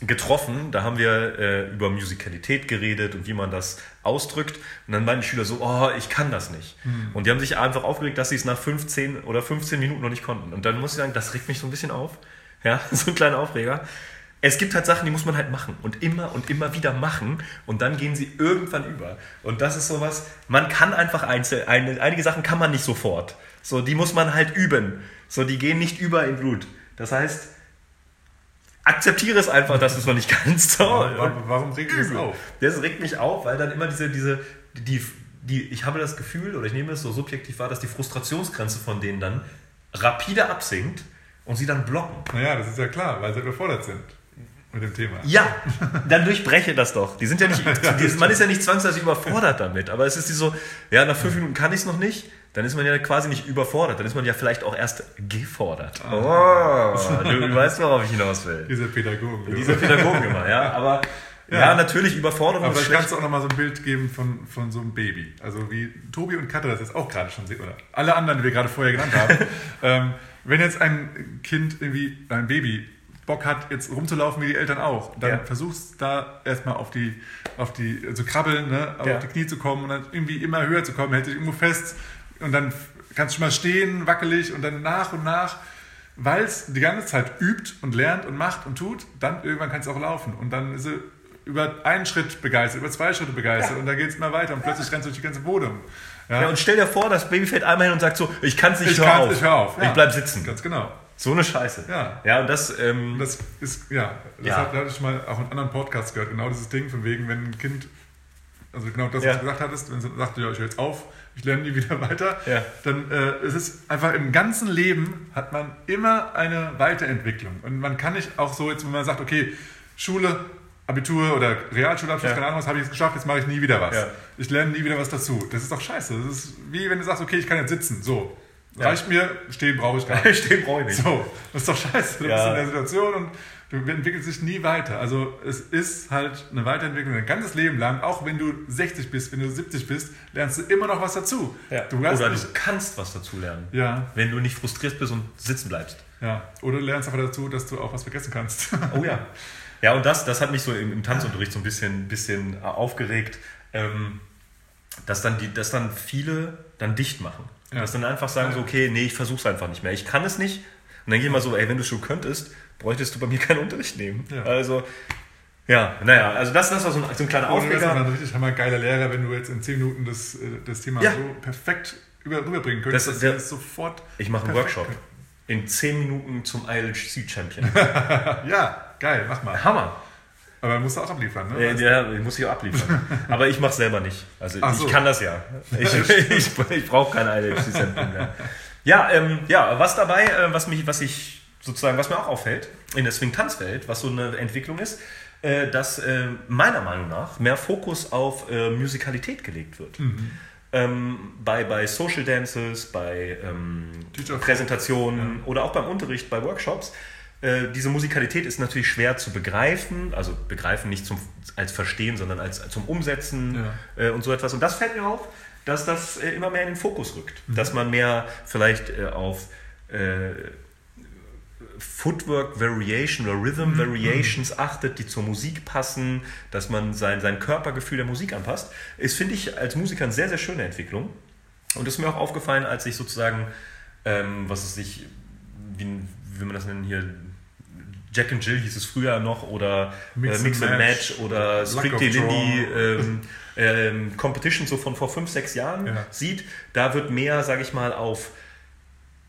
getroffen. Da haben wir äh, über Musikalität geredet und wie man das ausdrückt. Und dann meinten die Schüler so, oh, ich kann das nicht. Und die haben sich einfach aufgeregt, dass sie es nach 15 oder 15 Minuten noch nicht konnten. Und dann muss ich sagen, das regt mich so ein bisschen auf. Ja, *laughs* so ein kleiner Aufreger. Es gibt halt Sachen, die muss man halt machen und immer und immer wieder machen und dann gehen sie irgendwann über. Und das ist sowas, man kann einfach einzel, eine, einige Sachen kann man nicht sofort. So, die muss man halt üben. So, die gehen nicht über in Blut. Das heißt, akzeptiere es einfach, dass du es noch nicht *laughs* kannst. So, Warum, warum regt das Übel. auf? Das regt mich auf, weil dann immer diese, diese, die, die, ich habe das Gefühl, oder ich nehme es so subjektiv wahr, dass die Frustrationsgrenze von denen dann rapide absinkt und sie dann blocken. Naja, das ist ja klar, weil sie überfordert sind mit dem Thema. Ja, dann durchbreche das doch. Die sind ja nicht, *laughs* die, man ist ja nicht zwangsläufig überfordert damit, aber es ist die so, ja, nach fünf Minuten kann ich es noch nicht, dann ist man ja quasi nicht überfordert, dann ist man ja vielleicht auch erst gefordert. Ah. Oh, du weißt, worauf ich hinaus will. Diese Pädagogen. Diese Pädagogen immer, ja, aber ja, Ja. natürlich Überforderung Aber schlecht. kannst du auch nochmal so ein Bild geben von, von so einem Baby. Also wie Tobi und Katja das jetzt auch gerade schon sehen, oder alle anderen, die wir gerade vorher genannt haben. *laughs* ähm, wenn jetzt ein Kind irgendwie, ein Baby, Bock hat, jetzt rumzulaufen wie die Eltern auch, dann Ja. versuchst da erstmal auf die, auf die, zu krabbeln, ne, auf Ja. die Knie zu kommen und dann irgendwie immer höher zu kommen, hält dich irgendwo fest und dann kannst du mal stehen, wackelig und dann nach und nach, weil es die ganze Zeit übt und lernt und macht und tut, dann irgendwann kann es auch laufen und dann ist sie über einen Schritt begeistert, über zwei Schritte begeistert Ja. und dann geht es immer weiter und plötzlich rennst du durch die ganze Wohnung. Ja, Ja, und stell dir vor, das Baby fällt einmal hin und sagt so, ich kann es nicht, ich hör auf. ich hör auf. Ich Ja, bleib sitzen. Ganz genau. So eine Scheiße. Ja. Ja, und das, ähm, das ist, ja, das Ja. hatte ich mal auch in anderen Podcasts gehört, genau dieses Ding, von wegen, wenn ein Kind, also genau das, Ja. was du gesagt hattest, wenn sie sagt, ja, ich höre jetzt auf, ich lerne nie wieder *laughs* weiter, Ja. dann äh, es ist einfach im ganzen Leben hat man immer eine Weiterentwicklung. Und man kann nicht auch so jetzt, wenn man sagt, okay, Schule, Abitur oder Realschulabschluss, Ja. keine Ahnung was, habe ich jetzt geschafft, jetzt mache ich nie wieder was. Ich lerne nie wieder was dazu. Das ist doch scheiße. Das ist wie wenn du sagst, okay, ich kann jetzt sitzen, so. Ja. Reicht mir, stehen brauche ich gar nicht. *laughs* stehen brauche ich nicht. So, das ist doch scheiße. Du Ja. bist in der Situation und du entwickelst dich nie weiter. Also es ist halt eine Weiterentwicklung dein ganzes Leben lang. Auch wenn du 60 bist, wenn du 70 bist, lernst du immer noch was dazu. Ja. Du Oder du kannst was dazu lernen. ja, Wenn du nicht frustriert bist und sitzen bleibst. ja. Oder du lernst einfach dazu, dass du auch was vergessen kannst. *laughs* Oh ja. Ja, und das, das hat mich so im, im Tanzunterricht so ein bisschen, bisschen äh, aufgeregt, ähm, dass, dann die, dass dann viele dann dicht machen. Ja. Dass dann einfach sagen so, okay, nee, ich versuch's einfach nicht mehr. Ich kann es nicht. Und dann gehen wir so, ey, wenn du schon könntest, bräuchtest du bei mir keinen Unterricht nehmen. Ja. Also, ja, naja, also das, das war so ein, so ein kleiner Und du Aufreger. ein richtig hammergeiler Lehrer, wenn du jetzt in 10 Minuten das, äh, das Thema Ja. so perfekt über, rüberbringen könntest, Das- dass der- wir es sofort Ich mache einen Workshop. In 10 Minuten zum ILC-Champion. können. *laughs* Ja, geil, mach mal. Hammer. Aber dann musst du auch abliefern, ne? Ja, ja, ich muss auch abliefern. *laughs* Aber ich mache es selber nicht. Also Ach ich so. kann das ja. *laughs* Ich, ich, ich brauche keine ILC-Zentren mehr. Ja, ähm, ja, was dabei, äh, was mich, was ich sozusagen, was mir auch auffällt in der Swing-Tanzwelt, was so eine Entwicklung ist, äh, dass äh, meiner Meinung nach mehr Fokus auf äh, Musikalität gelegt wird. Ähm, bei, bei Social Dances, bei ähm, Präsentationen oder auch beim Unterricht, bei Workshops. Äh, diese Musikalität ist natürlich schwer zu begreifen, also begreifen nicht zum, als Verstehen, sondern als, zum Umsetzen äh, und so etwas. Und das fällt mir auf, dass das äh, immer mehr in den Fokus rückt. Dass man mehr vielleicht äh, auf äh, Footwork Variation oder Rhythm Variations achtet, die zur Musik passen, dass man sein, sein Körpergefühl der Musik anpasst, ist, finde ich, als Musiker eine sehr, sehr schöne Entwicklung. Und ist mir auch aufgefallen, als ich sozusagen, ähm, was es sich, wie, wie will man das nennen hier, Jack and Jill hieß es früher noch oder Mix äh, Mix and Match, Match oder Strictly Lindy ähm, *laughs* ähm, Competition so von vor fünf, sechs Jahren Ja. sieht, da wird mehr, sage ich mal, auf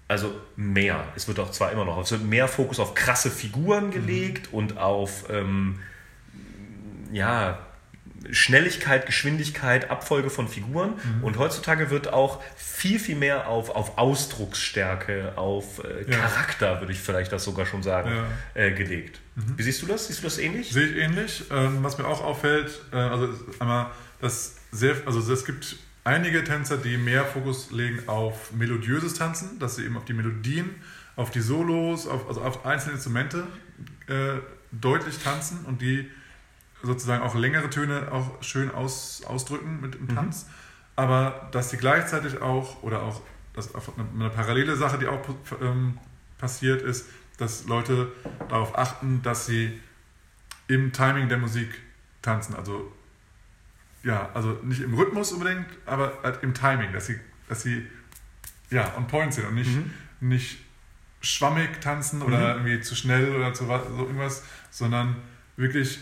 also mehr, es wird auch zwar immer noch, es wird mehr Fokus auf krasse Figuren gelegt und auf ähm, ja, Schnelligkeit, Geschwindigkeit, Abfolge von Figuren. Und heutzutage wird auch viel, viel mehr auf, auf Ausdrucksstärke, auf äh, Ja. Charakter, würde ich vielleicht das sogar schon sagen, äh, gelegt. Wie siehst du das? Siehst du das ähnlich? Sehe ich ähnlich. Ähm, was mir auch auffällt, äh, also einmal, dass sehr, also es gibt einige Tänzer, die mehr Fokus legen auf melodiöses Tanzen, dass sie eben auf die Melodien, auf die Solos, auf, also auf einzelne Instrumente äh, deutlich tanzen und die sozusagen auch längere Töne auch schön aus, ausdrücken mit dem Tanz. Aber dass sie gleichzeitig auch, oder auch das eine, eine parallele Sache, die auch ähm, passiert ist, dass Leute darauf achten, dass sie im Timing der Musik tanzen. Also ja, also nicht im Rhythmus unbedingt, aber halt im Timing, dass sie, dass sie ja, on point sind und nicht, nicht schwammig tanzen oder irgendwie zu schnell oder zu so irgendwas, sondern wirklich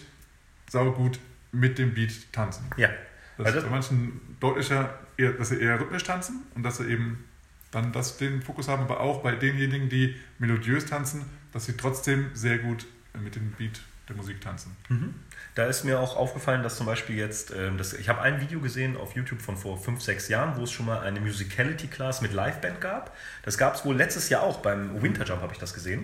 saugut mit dem Beat tanzen. Ja. Das Also ist bei manchen deutlicher, eher, dass sie eher rhythmisch tanzen und dass sie eben dann das, den Fokus haben, aber auch bei denjenigen, die melodiös tanzen, dass sie trotzdem sehr gut mit dem Beat der Musik tanzen. Da ist mir auch aufgefallen, dass zum Beispiel jetzt, ähm, das, ich habe ein Video gesehen auf YouTube von vor fünf, sechs Jahren, wo es schon mal eine Musicality Class mit Liveband gab. Das gab es wohl letztes Jahr auch, beim Winterjump habe ich das gesehen.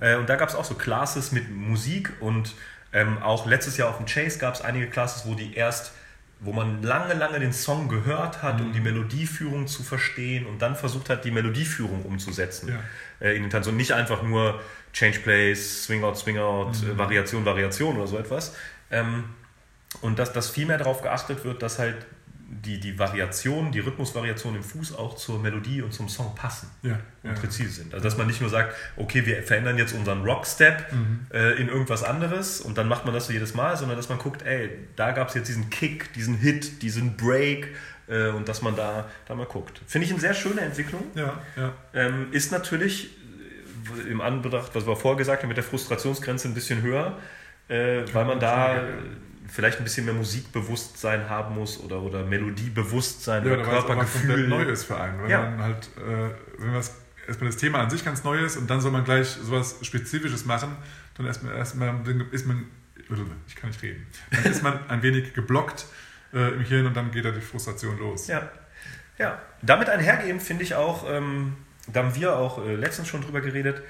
Äh, und da gab es auch so Classes mit Musik und ähm, auch letztes Jahr auf dem Chase gab es einige Classes, wo die erst wo man lange, lange den Song gehört hat, um die Melodieführung zu verstehen und dann versucht hat, die Melodieführung umzusetzen Ja. äh, in den Tanz und nicht einfach nur Change Plays, Swing Out, Swing Out, äh, Variation, Variation oder so etwas. Ähm, und dass, dass viel mehr darauf geachtet wird, dass halt die, die Variation, die Rhythmusvariation im Fuß auch zur Melodie und zum Song passen Ja, und ja. präzise sind. Also dass man nicht nur sagt, okay, wir verändern jetzt unseren Rockstep Mhm. äh, in irgendwas anderes und dann macht man das so jedes Mal, sondern dass man guckt, ey, da gab es jetzt diesen Kick, diesen Hit, diesen Break äh, und dass man da, da mal guckt. Finde ich eine sehr schöne Entwicklung. Ja. Ähm, ist natürlich äh, im Anbetracht, was wir vorher gesagt haben, mit der Frustrationsgrenze ein bisschen höher, äh, weil man da vielleicht ein bisschen mehr Musikbewusstsein haben muss oder, oder Melodiebewusstsein Ja, oder Körpergefühl. Neues für einen. Wenn Ja. man halt, äh, wenn was erstmal das Thema an sich ganz neu ist und dann soll man gleich sowas Spezifisches machen, dann erstmal erstmal ist man, ich kann nicht reden, dann ist man ein wenig geblockt äh, im Hirn und dann geht da die Frustration los. Ja. ja. Damit einhergehend finde ich auch, ähm, da haben wir auch äh, letztens schon drüber geredet,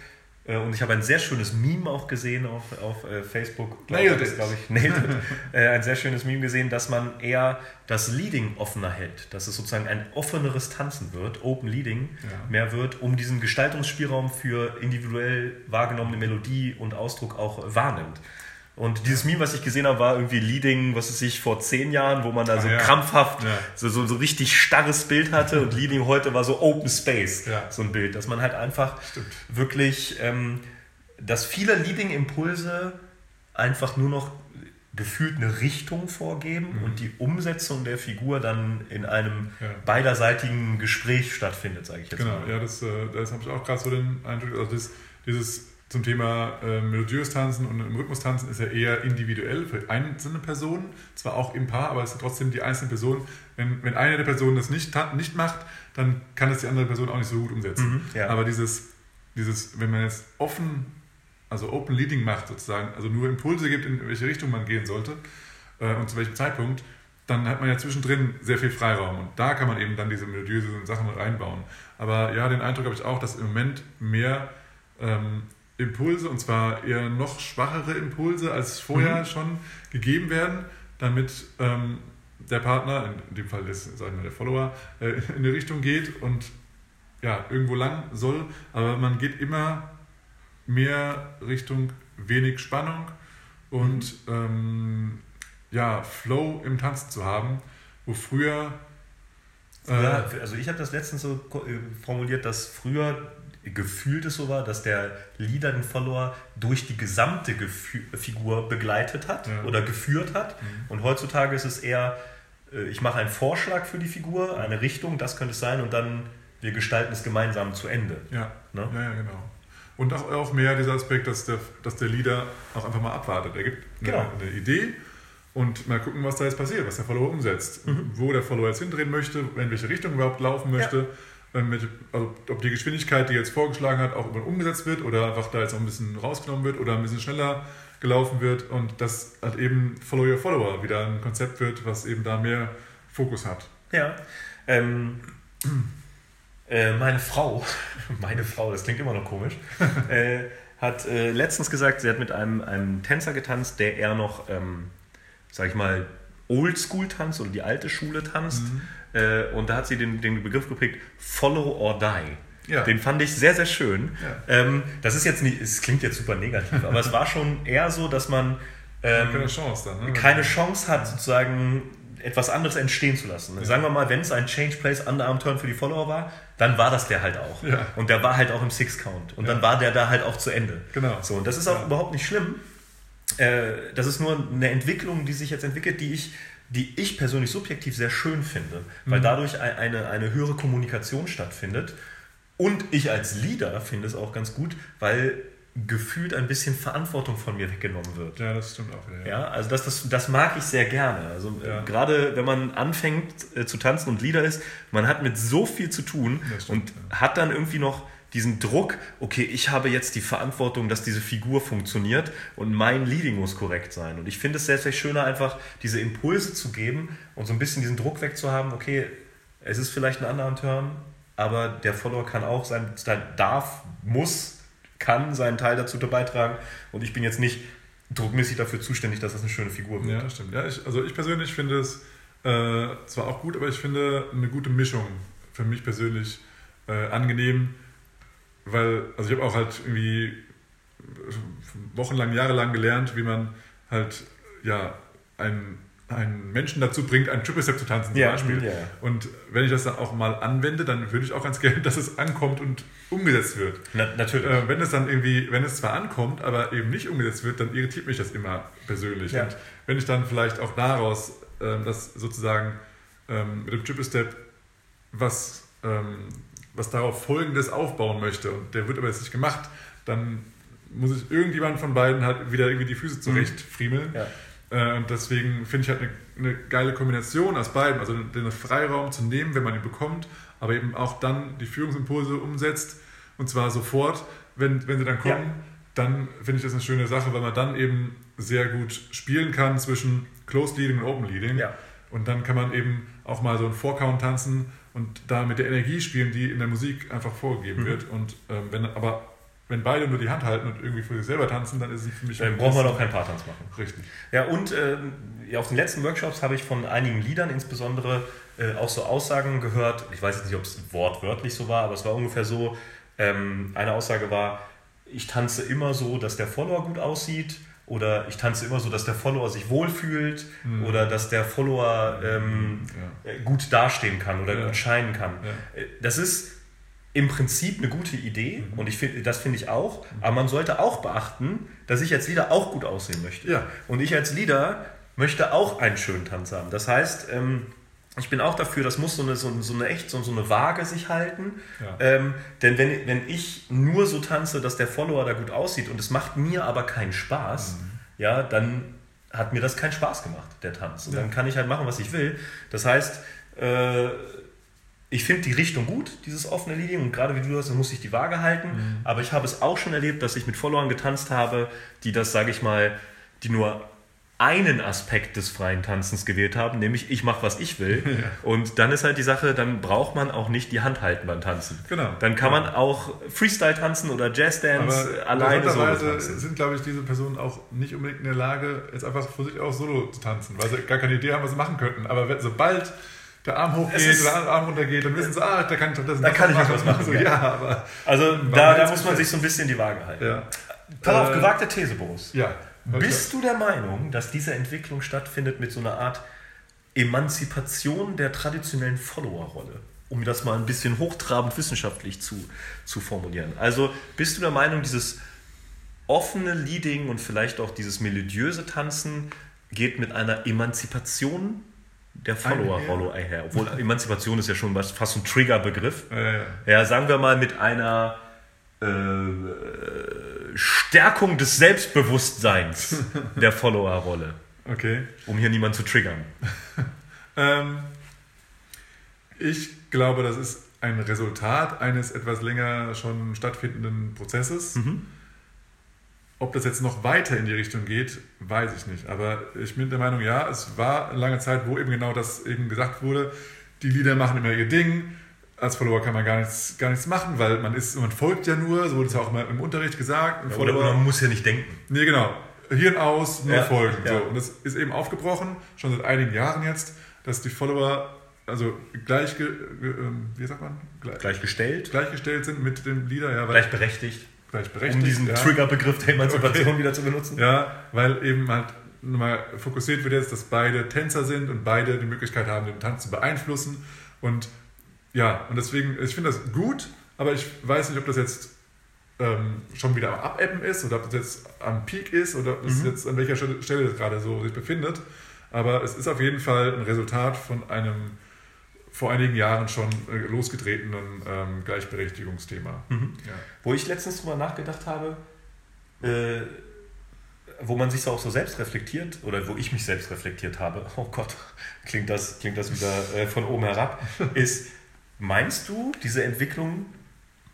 und ich habe ein sehr schönes Meme auch gesehen auf, auf äh, Facebook. Glaub, Nailed it. glaube ich, *laughs* nailed it. äh, ein sehr schönes Meme gesehen, dass man eher das Leading offener hält, dass es sozusagen ein offeneres Tanzen wird, Open Leading Ja. mehr wird, um diesen Gestaltungsspielraum für individuell wahrgenommene Melodie und Ausdruck auch wahrnimmt. Und dieses Meme, was ich gesehen habe, war irgendwie Leading, was es sich vor zehn Jahren, wo man da so Ah, ja. krampfhaft Ja. so, so, so richtig starres Bild hatte und Leading heute war so Open Space, Ja. so ein Bild, dass man halt einfach Stimmt. wirklich, ähm, dass viele Leading-Impulse einfach nur noch gefühlt eine Richtung vorgeben und die Umsetzung der Figur dann in einem Ja. beiderseitigen Gespräch stattfindet, sage ich jetzt Genau, mal. ja, das, äh, das habe ich auch gerade so den Eindruck. Also das, dieses zum Thema äh, melodiös tanzen und im Rhythmus tanzen ist ja eher individuell für einzelne Personen, zwar auch im Paar, aber es ist trotzdem die einzelne Person. Wenn, wenn eine der Personen das nicht, nicht macht, dann kann es die andere Person auch nicht so gut umsetzen. Mhm, ja. Aber dieses, dieses, wenn man jetzt offen, also Open Leading macht sozusagen, also nur Impulse gibt, in welche Richtung man gehen sollte äh, und zu welchem Zeitpunkt, dann hat man ja zwischendrin sehr viel Freiraum und da kann man eben dann diese melodiösen Sachen reinbauen. Aber ja, den Eindruck habe ich auch, dass im Moment mehr ähm, Impulse, und zwar eher noch schwachere Impulse als vorher schon gegeben werden, damit ähm, der Partner, in dem Fall ist sagen wir, der Follower, äh, in eine Richtung geht und ja, irgendwo lang soll, aber man geht immer mehr Richtung wenig Spannung und ähm, ja, Flow im Tanzen zu haben, wo früher äh, Ja, also ich habe das letztens so äh, formuliert, dass früher gefühlt es so war, dass der Leader den Follower durch die gesamte Gefü- Figur begleitet hat Ja. oder geführt hat. Und heutzutage ist es eher, äh, ich mache einen Vorschlag für die Figur, eine Richtung, das könnte es sein, und dann wir gestalten es gemeinsam zu Ende. Ja, Ne? ja, ja, genau. Und auch, auch mehr dieser Aspekt, dass der, dass der Leader auch einfach mal abwartet. Er gibt eine, Genau. eine Idee und mal gucken, was da jetzt passiert, was der Follower umsetzt. Mhm. Wo der Follower jetzt hindrehen möchte, in welche Richtung er überhaupt laufen möchte. ähm, welche- Also, ob die Geschwindigkeit, die jetzt vorgeschlagen hat, auch irgendwann umgesetzt wird oder einfach da jetzt noch ein bisschen rausgenommen wird oder ein bisschen schneller gelaufen wird und dass halt eben Follow Your Follower wieder ein Konzept wird, was eben da mehr Fokus hat. Ja. Ähm, *clears throat* äh, meine Frau, *laughs* meine Frau, das klingt immer noch komisch, *laughs* äh, hat äh, letztens gesagt, sie hat mit einem, einem Tänzer getanzt, der eher noch, ähm, sag ich mal, Oldschool-Tanz oder die alte Schule tanzt. Mhm. Äh, und da hat sie den, den Begriff geprägt, Follow or Die. Ja. Den fand ich sehr, sehr schön. Ja. Ähm, das ist jetzt nicht, es klingt jetzt super negativ, aber es war schon eher so, dass man ähm, Keine Chance dann. Ne? keine Chance hat, sozusagen etwas anderes entstehen zu lassen. Sagen wir mal, wenn es ein Change Place Underarm Turn für die Follower war, dann war das der halt auch. Ja. Und der war halt auch im Six Count. Und dann war der da halt auch zu Ende. Genau. So, und das ist auch Ja. überhaupt nicht schlimm. Äh, das ist nur eine Entwicklung, die sich jetzt entwickelt, die ich, die ich persönlich subjektiv sehr schön finde, Mhm. weil dadurch ein- eine, eine höhere Kommunikation stattfindet. Und ich als Leader finde es auch ganz gut, weil gefühlt ein bisschen Verantwortung von mir weggenommen wird. Ja, das stimmt auch wieder. Ja, also das, das, das mag ich sehr gerne. Also äh, Ja. gerade wenn man anfängt äh, zu tanzen und Leader ist, man hat mit so viel zu tun stimmt, und hat dann irgendwie noch diesen Druck, okay, ich habe jetzt die Verantwortung, dass diese Figur funktioniert und mein Leading muss korrekt sein. Und ich finde es sehr, sehr schöner, einfach diese Impulse zu geben und so ein bisschen diesen Druck wegzuhaben, okay, es ist vielleicht ein anderer Turn, aber der Follower kann auch sein, darf, muss, kann seinen Teil dazu beitragen und ich bin jetzt nicht druckmäßig dafür zuständig, dass das eine schöne Figur wird. Ja, stimmt. Ja, ich, also ich persönlich finde es äh, zwar auch gut, aber ich finde eine gute Mischung für mich persönlich äh, angenehm, weil, also ich habe auch halt irgendwie wochenlang, jahrelang gelernt, wie man halt, ja, einen, einen Menschen dazu bringt, einen Triple Step zu tanzen zum Ja, Beispiel. ja. Und wenn ich das dann auch mal anwende, dann würde ich auch ganz gerne, *laughs* dass es ankommt und umgesetzt wird. Na, natürlich. Äh, wenn es dann irgendwie, wenn es zwar ankommt, aber eben nicht umgesetzt wird, dann irritiert mich das immer persönlich. Ja. Und wenn ich dann vielleicht auch daraus ähm, das sozusagen ähm, mit dem Triple Step was, ähm, was darauf Folgendes aufbauen möchte und der wird aber jetzt nicht gemacht, dann muss ich irgendjemand von beiden halt wieder irgendwie die Füße zurechtfriemeln. Ja. Äh, und deswegen finde ich halt eine, eine geile Kombination aus beiden, also den Freiraum zu nehmen, wenn man ihn bekommt, aber eben auch dann die Führungsimpulse umsetzt und zwar sofort, wenn, wenn sie dann kommen, Ja. dann finde ich das eine schöne Sache, weil man dann eben sehr gut spielen kann zwischen Close Leading und Open Leading. Ja. Und dann kann man eben auch mal so einen Vorcount tanzen und da mit der Energie spielen, die in der Musik einfach vorgegeben Mhm. wird. Und ähm, wenn aber wenn beide nur die Hand halten und irgendwie für sich selber tanzen, dann ist es für mich Dann braucht man auch keinen Paartanz machen. richtig. Ja, und ja, auf den letzten Workshops habe ich von einigen Liedern insbesondere äh, auch so Aussagen gehört. Ich weiß jetzt nicht, ob es wortwörtlich so war, aber es war ungefähr so. Ähm, eine Aussage war, ich tanze immer so, dass der Follower gut aussieht. Oder ich tanze immer so, dass der Follower sich wohlfühlt. Oder dass der Follower ähm, äh, gut dastehen kann oder Ja. gut scheinen kann. Ja. Äh, Das ist im Prinzip eine gute Idee und ich finde, das finde ich auch. Aber man sollte auch beachten, dass ich als Leader auch gut aussehen möchte. Ja. Und ich als Leader möchte auch einen schönen Tanz haben. Das heißt, ähm, ich bin auch dafür, das muss so eine, so, so eine echt so, so eine Waage sich halten. Ja. Ähm, denn wenn, wenn ich nur so tanze, dass der Follower da gut aussieht und es macht mir aber keinen Spaß, Mhm. ja, dann hat mir das keinen Spaß gemacht, der Tanz. Und Ja. dann kann ich halt machen, was ich will. Das heißt, äh, ich finde die Richtung gut, dieses offene Leading. Und gerade wie du das, dann muss ich die Waage halten. Mhm. Aber ich habe es auch schon erlebt, dass ich mit Followern getanzt habe, die das, sage ich mal, die nur einen Aspekt des freien Tanzens gewählt haben, nämlich ich mache, was ich will. *laughs* Und dann ist halt die Sache, dann braucht man auch nicht die Hand halten beim Tanzen. Genau. Dann kann man auch Freestyle tanzen oder Jazzdance Aber alleine so interessanterweise tanzen. sind, glaube ich, diese Personen auch nicht unbedingt in der Lage, jetzt einfach für sich auch solo zu tanzen, weil sie gar keine Idee haben, was sie machen könnten. Aber wenn, sobald der Arm hochgeht ist- oder der Arm runtergeht, dann wissen sie, ah, da kann ich das Da kann ich was machen, *laughs* So, ja. ja, aber Also da, da muss man sich so ein bisschen die Waage halten. ja. Pass auf, Äh, gewagte These, Boris. Ja. Bist du der Meinung, dass diese Entwicklung stattfindet mit so einer Art Emanzipation der traditionellen Follower-Rolle? Um das mal ein bisschen hochtrabend wissenschaftlich zu, zu formulieren. Also bist du der Meinung, dieses offene Leading und vielleicht auch dieses melodiöse Tanzen geht mit einer Emanzipation der Follower-Rolle einher? Obwohl Emanzipation ist ja schon fast ein Triggerbegriff. Ja, sagen wir mal mit einer äh, Stärkung des Selbstbewusstseins *laughs* der Follower-Rolle, okay. um hier niemanden zu triggern. *laughs* Ähm, ich glaube, das ist ein Resultat eines etwas länger schon stattfindenden Prozesses. Ob das jetzt noch weiter in die Richtung geht, weiß ich nicht. Aber ich bin der Meinung, ja, es war eine lange Zeit, wo eben genau das eben gesagt wurde. Die Lieder machen immer ihr Ding. Als Follower kann man gar nichts, gar nichts machen, weil man ist, man folgt ja nur, so wurde es ja auch immer im Unterricht gesagt. Ein Oder man muss ja nicht denken. Nee, genau. Hirn aus, nur Ja, folgen. ja. So. Und das ist eben aufgebrochen, schon seit einigen Jahren jetzt, dass die Follower also gleich, ge, ge, ähm, wie sagt man, gleich, Gleichgestellt, gleichgestellt sind mit dem Leader, ja, gleichberechtigt, gleichberechtigt, um diesen ja. Triggerbegriff der Emanzipation wieder zu benutzen. Ja, weil eben halt nochmal fokussiert wird jetzt, dass beide Tänzer sind und beide die Möglichkeit haben, den Tanz zu beeinflussen. Und ja, und deswegen, ich finde das gut, aber ich weiß nicht, ob das jetzt ähm, schon wieder am Abebben ist oder ob das jetzt am Peak ist oder ob das jetzt an welcher Stelle das gerade so sich befindet. Aber es ist auf jeden Fall ein Resultat von einem vor einigen Jahren schon äh, losgetretenen ähm, Gleichberechtigungsthema. Ja. Wo ich letztens drüber nachgedacht habe, äh, wo man sich so auch so selbst reflektiert, oder wo ich mich selbst reflektiert habe, *laughs* oh Gott, klingt das, klingt das wieder äh, von oben herab, ist, meinst du, diese Entwicklung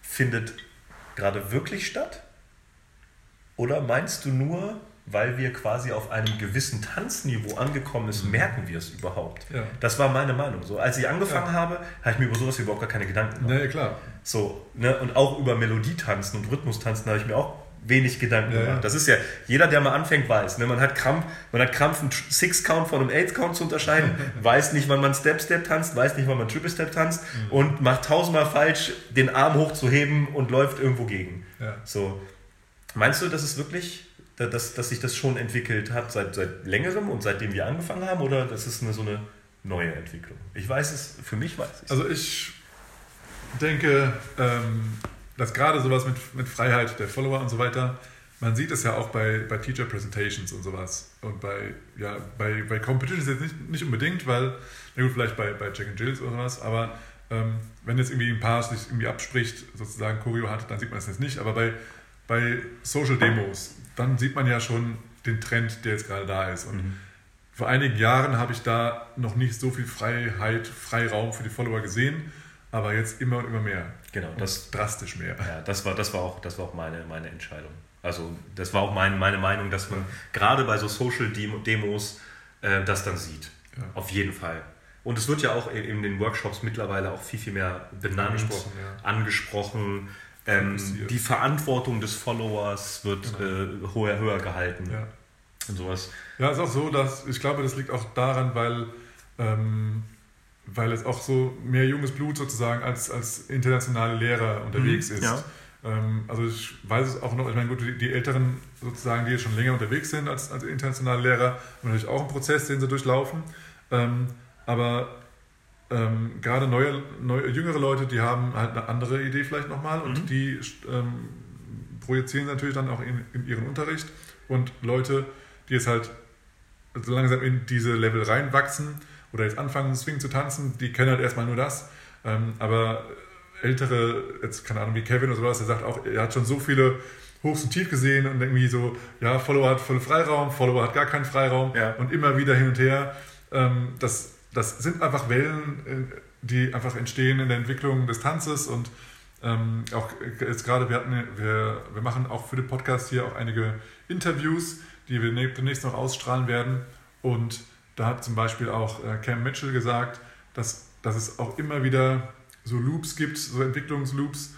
findet gerade wirklich statt? Oder meinst du nur, weil wir quasi auf einem gewissen Tanzniveau angekommen ist, merken wir es überhaupt? Ja. Das war meine Meinung. So, als ich angefangen habe, habe ich mir über sowas überhaupt gar keine Gedanken gemacht. Nee, klar. So, ne? Und auch über Melodietanzen und Rhythmustanzen habe ich mir auch wenig Gedanken Ja, gemacht. ja. Das ist ja, jeder, der mal anfängt, weiß. Ne? Man hat Krampf, man hat Krampf, einen Six-Count von einem Eight-Count zu unterscheiden, *laughs* weiß nicht, wann man Step-Step tanzt, weiß nicht, wann man Triple-Step tanzt Mhm. und macht tausendmal falsch, den Arm hochzuheben und läuft irgendwo gegen. Ja. So. Meinst du, dass es wirklich, dass, dass sich das schon entwickelt hat seit, seit längerem und seitdem wir angefangen haben oder das ist eine, so eine neue Entwicklung? Ich weiß es, für mich weiß ich es. Also ich denke, ähm, dass gerade sowas mit, mit Freiheit der Follower und so weiter, man sieht es ja auch bei, bei Teacher Presentations und sowas. Und bei, ja, bei, bei Competitions jetzt nicht, nicht unbedingt, weil, na gut, vielleicht bei, bei Jack and Jills oder sowas, aber ähm, wenn jetzt irgendwie ein Paar sich irgendwie abspricht, sozusagen Choreo hat, dann sieht man es jetzt nicht. Aber bei, bei Social Demos, dann sieht man ja schon den Trend, der jetzt gerade da ist. Und vor einigen Jahren habe ich da noch nicht so viel Freiheit, Freiraum für die Follower gesehen, aber jetzt immer und immer mehr. Genau, Und das- drastisch mehr. Ja, das war, das war auch, das war auch meine, meine Entscheidung. Also das war auch mein, meine Meinung, dass man gerade bei so Social-Demos äh, das dann sieht. Ja. Auf jeden Fall. Und es wird ja auch in den Workshops mittlerweile auch viel, viel mehr benannt, Angesprochen, angesprochen. Ähm, die Verantwortung des Followers wird äh, höher, höher gehalten Ja. und sowas. Ja, ist auch so, dass ich glaube, das liegt auch daran, weil, ähm, weil es auch so mehr junges Blut sozusagen als, als internationale Lehrer unterwegs Mhm, ist. ja. Ähm, also ich weiß es auch noch, ich meine, gut, die, die Älteren sozusagen, die jetzt schon länger unterwegs sind als, als internationale Lehrer, haben natürlich auch einen Prozess, den sie durchlaufen. Ähm, aber ähm, gerade neue, neue, jüngere Leute, die haben halt eine andere Idee vielleicht nochmal und Mhm. die ähm, projizieren sie natürlich dann auch in, in ihren Unterricht. Und Leute, die jetzt halt so langsam in diese Level reinwachsen oder jetzt anfangen, Swing zu tanzen, die kennen halt erstmal nur das. Ähm, aber ältere, jetzt keine Ahnung, wie Kevin oder sowas, der sagt auch, er hat schon so viele Hochs und Tief gesehen und irgendwie so, ja, Follower hat voll Freiraum, Follower hat gar keinen Freiraum Ja. und immer wieder hin und her. Ähm, das, das sind einfach Wellen, äh, die einfach entstehen in der Entwicklung des Tanzes und ähm, auch jetzt gerade, wir, hatten, wir, wir machen auch für den Podcast hier auch einige Interviews, die wir demnächst noch ausstrahlen werden. Und da hat zum Beispiel auch äh, Cam Mitchell gesagt, dass, dass es auch immer wieder so Loops gibt, so Entwicklungsloops.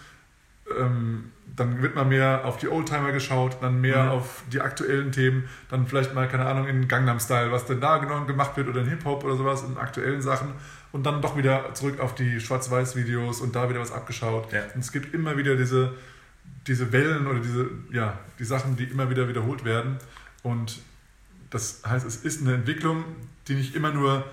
Ähm, dann wird mal mehr auf die Oldtimer geschaut, dann mehr Mhm. auf die aktuellen Themen, dann vielleicht mal, keine Ahnung, in Gangnam Style, was denn da genau gemacht wird oder in Hip-Hop oder sowas, in aktuellen Sachen. Und dann doch wieder zurück auf die Schwarz-Weiß-Videos und da wieder was abgeschaut. Ja. Und es gibt immer wieder diese, diese Wellen oder diese, ja, die Sachen, die immer wieder wiederholt werden. Und das heißt, es ist eine Entwicklung, die nicht immer nur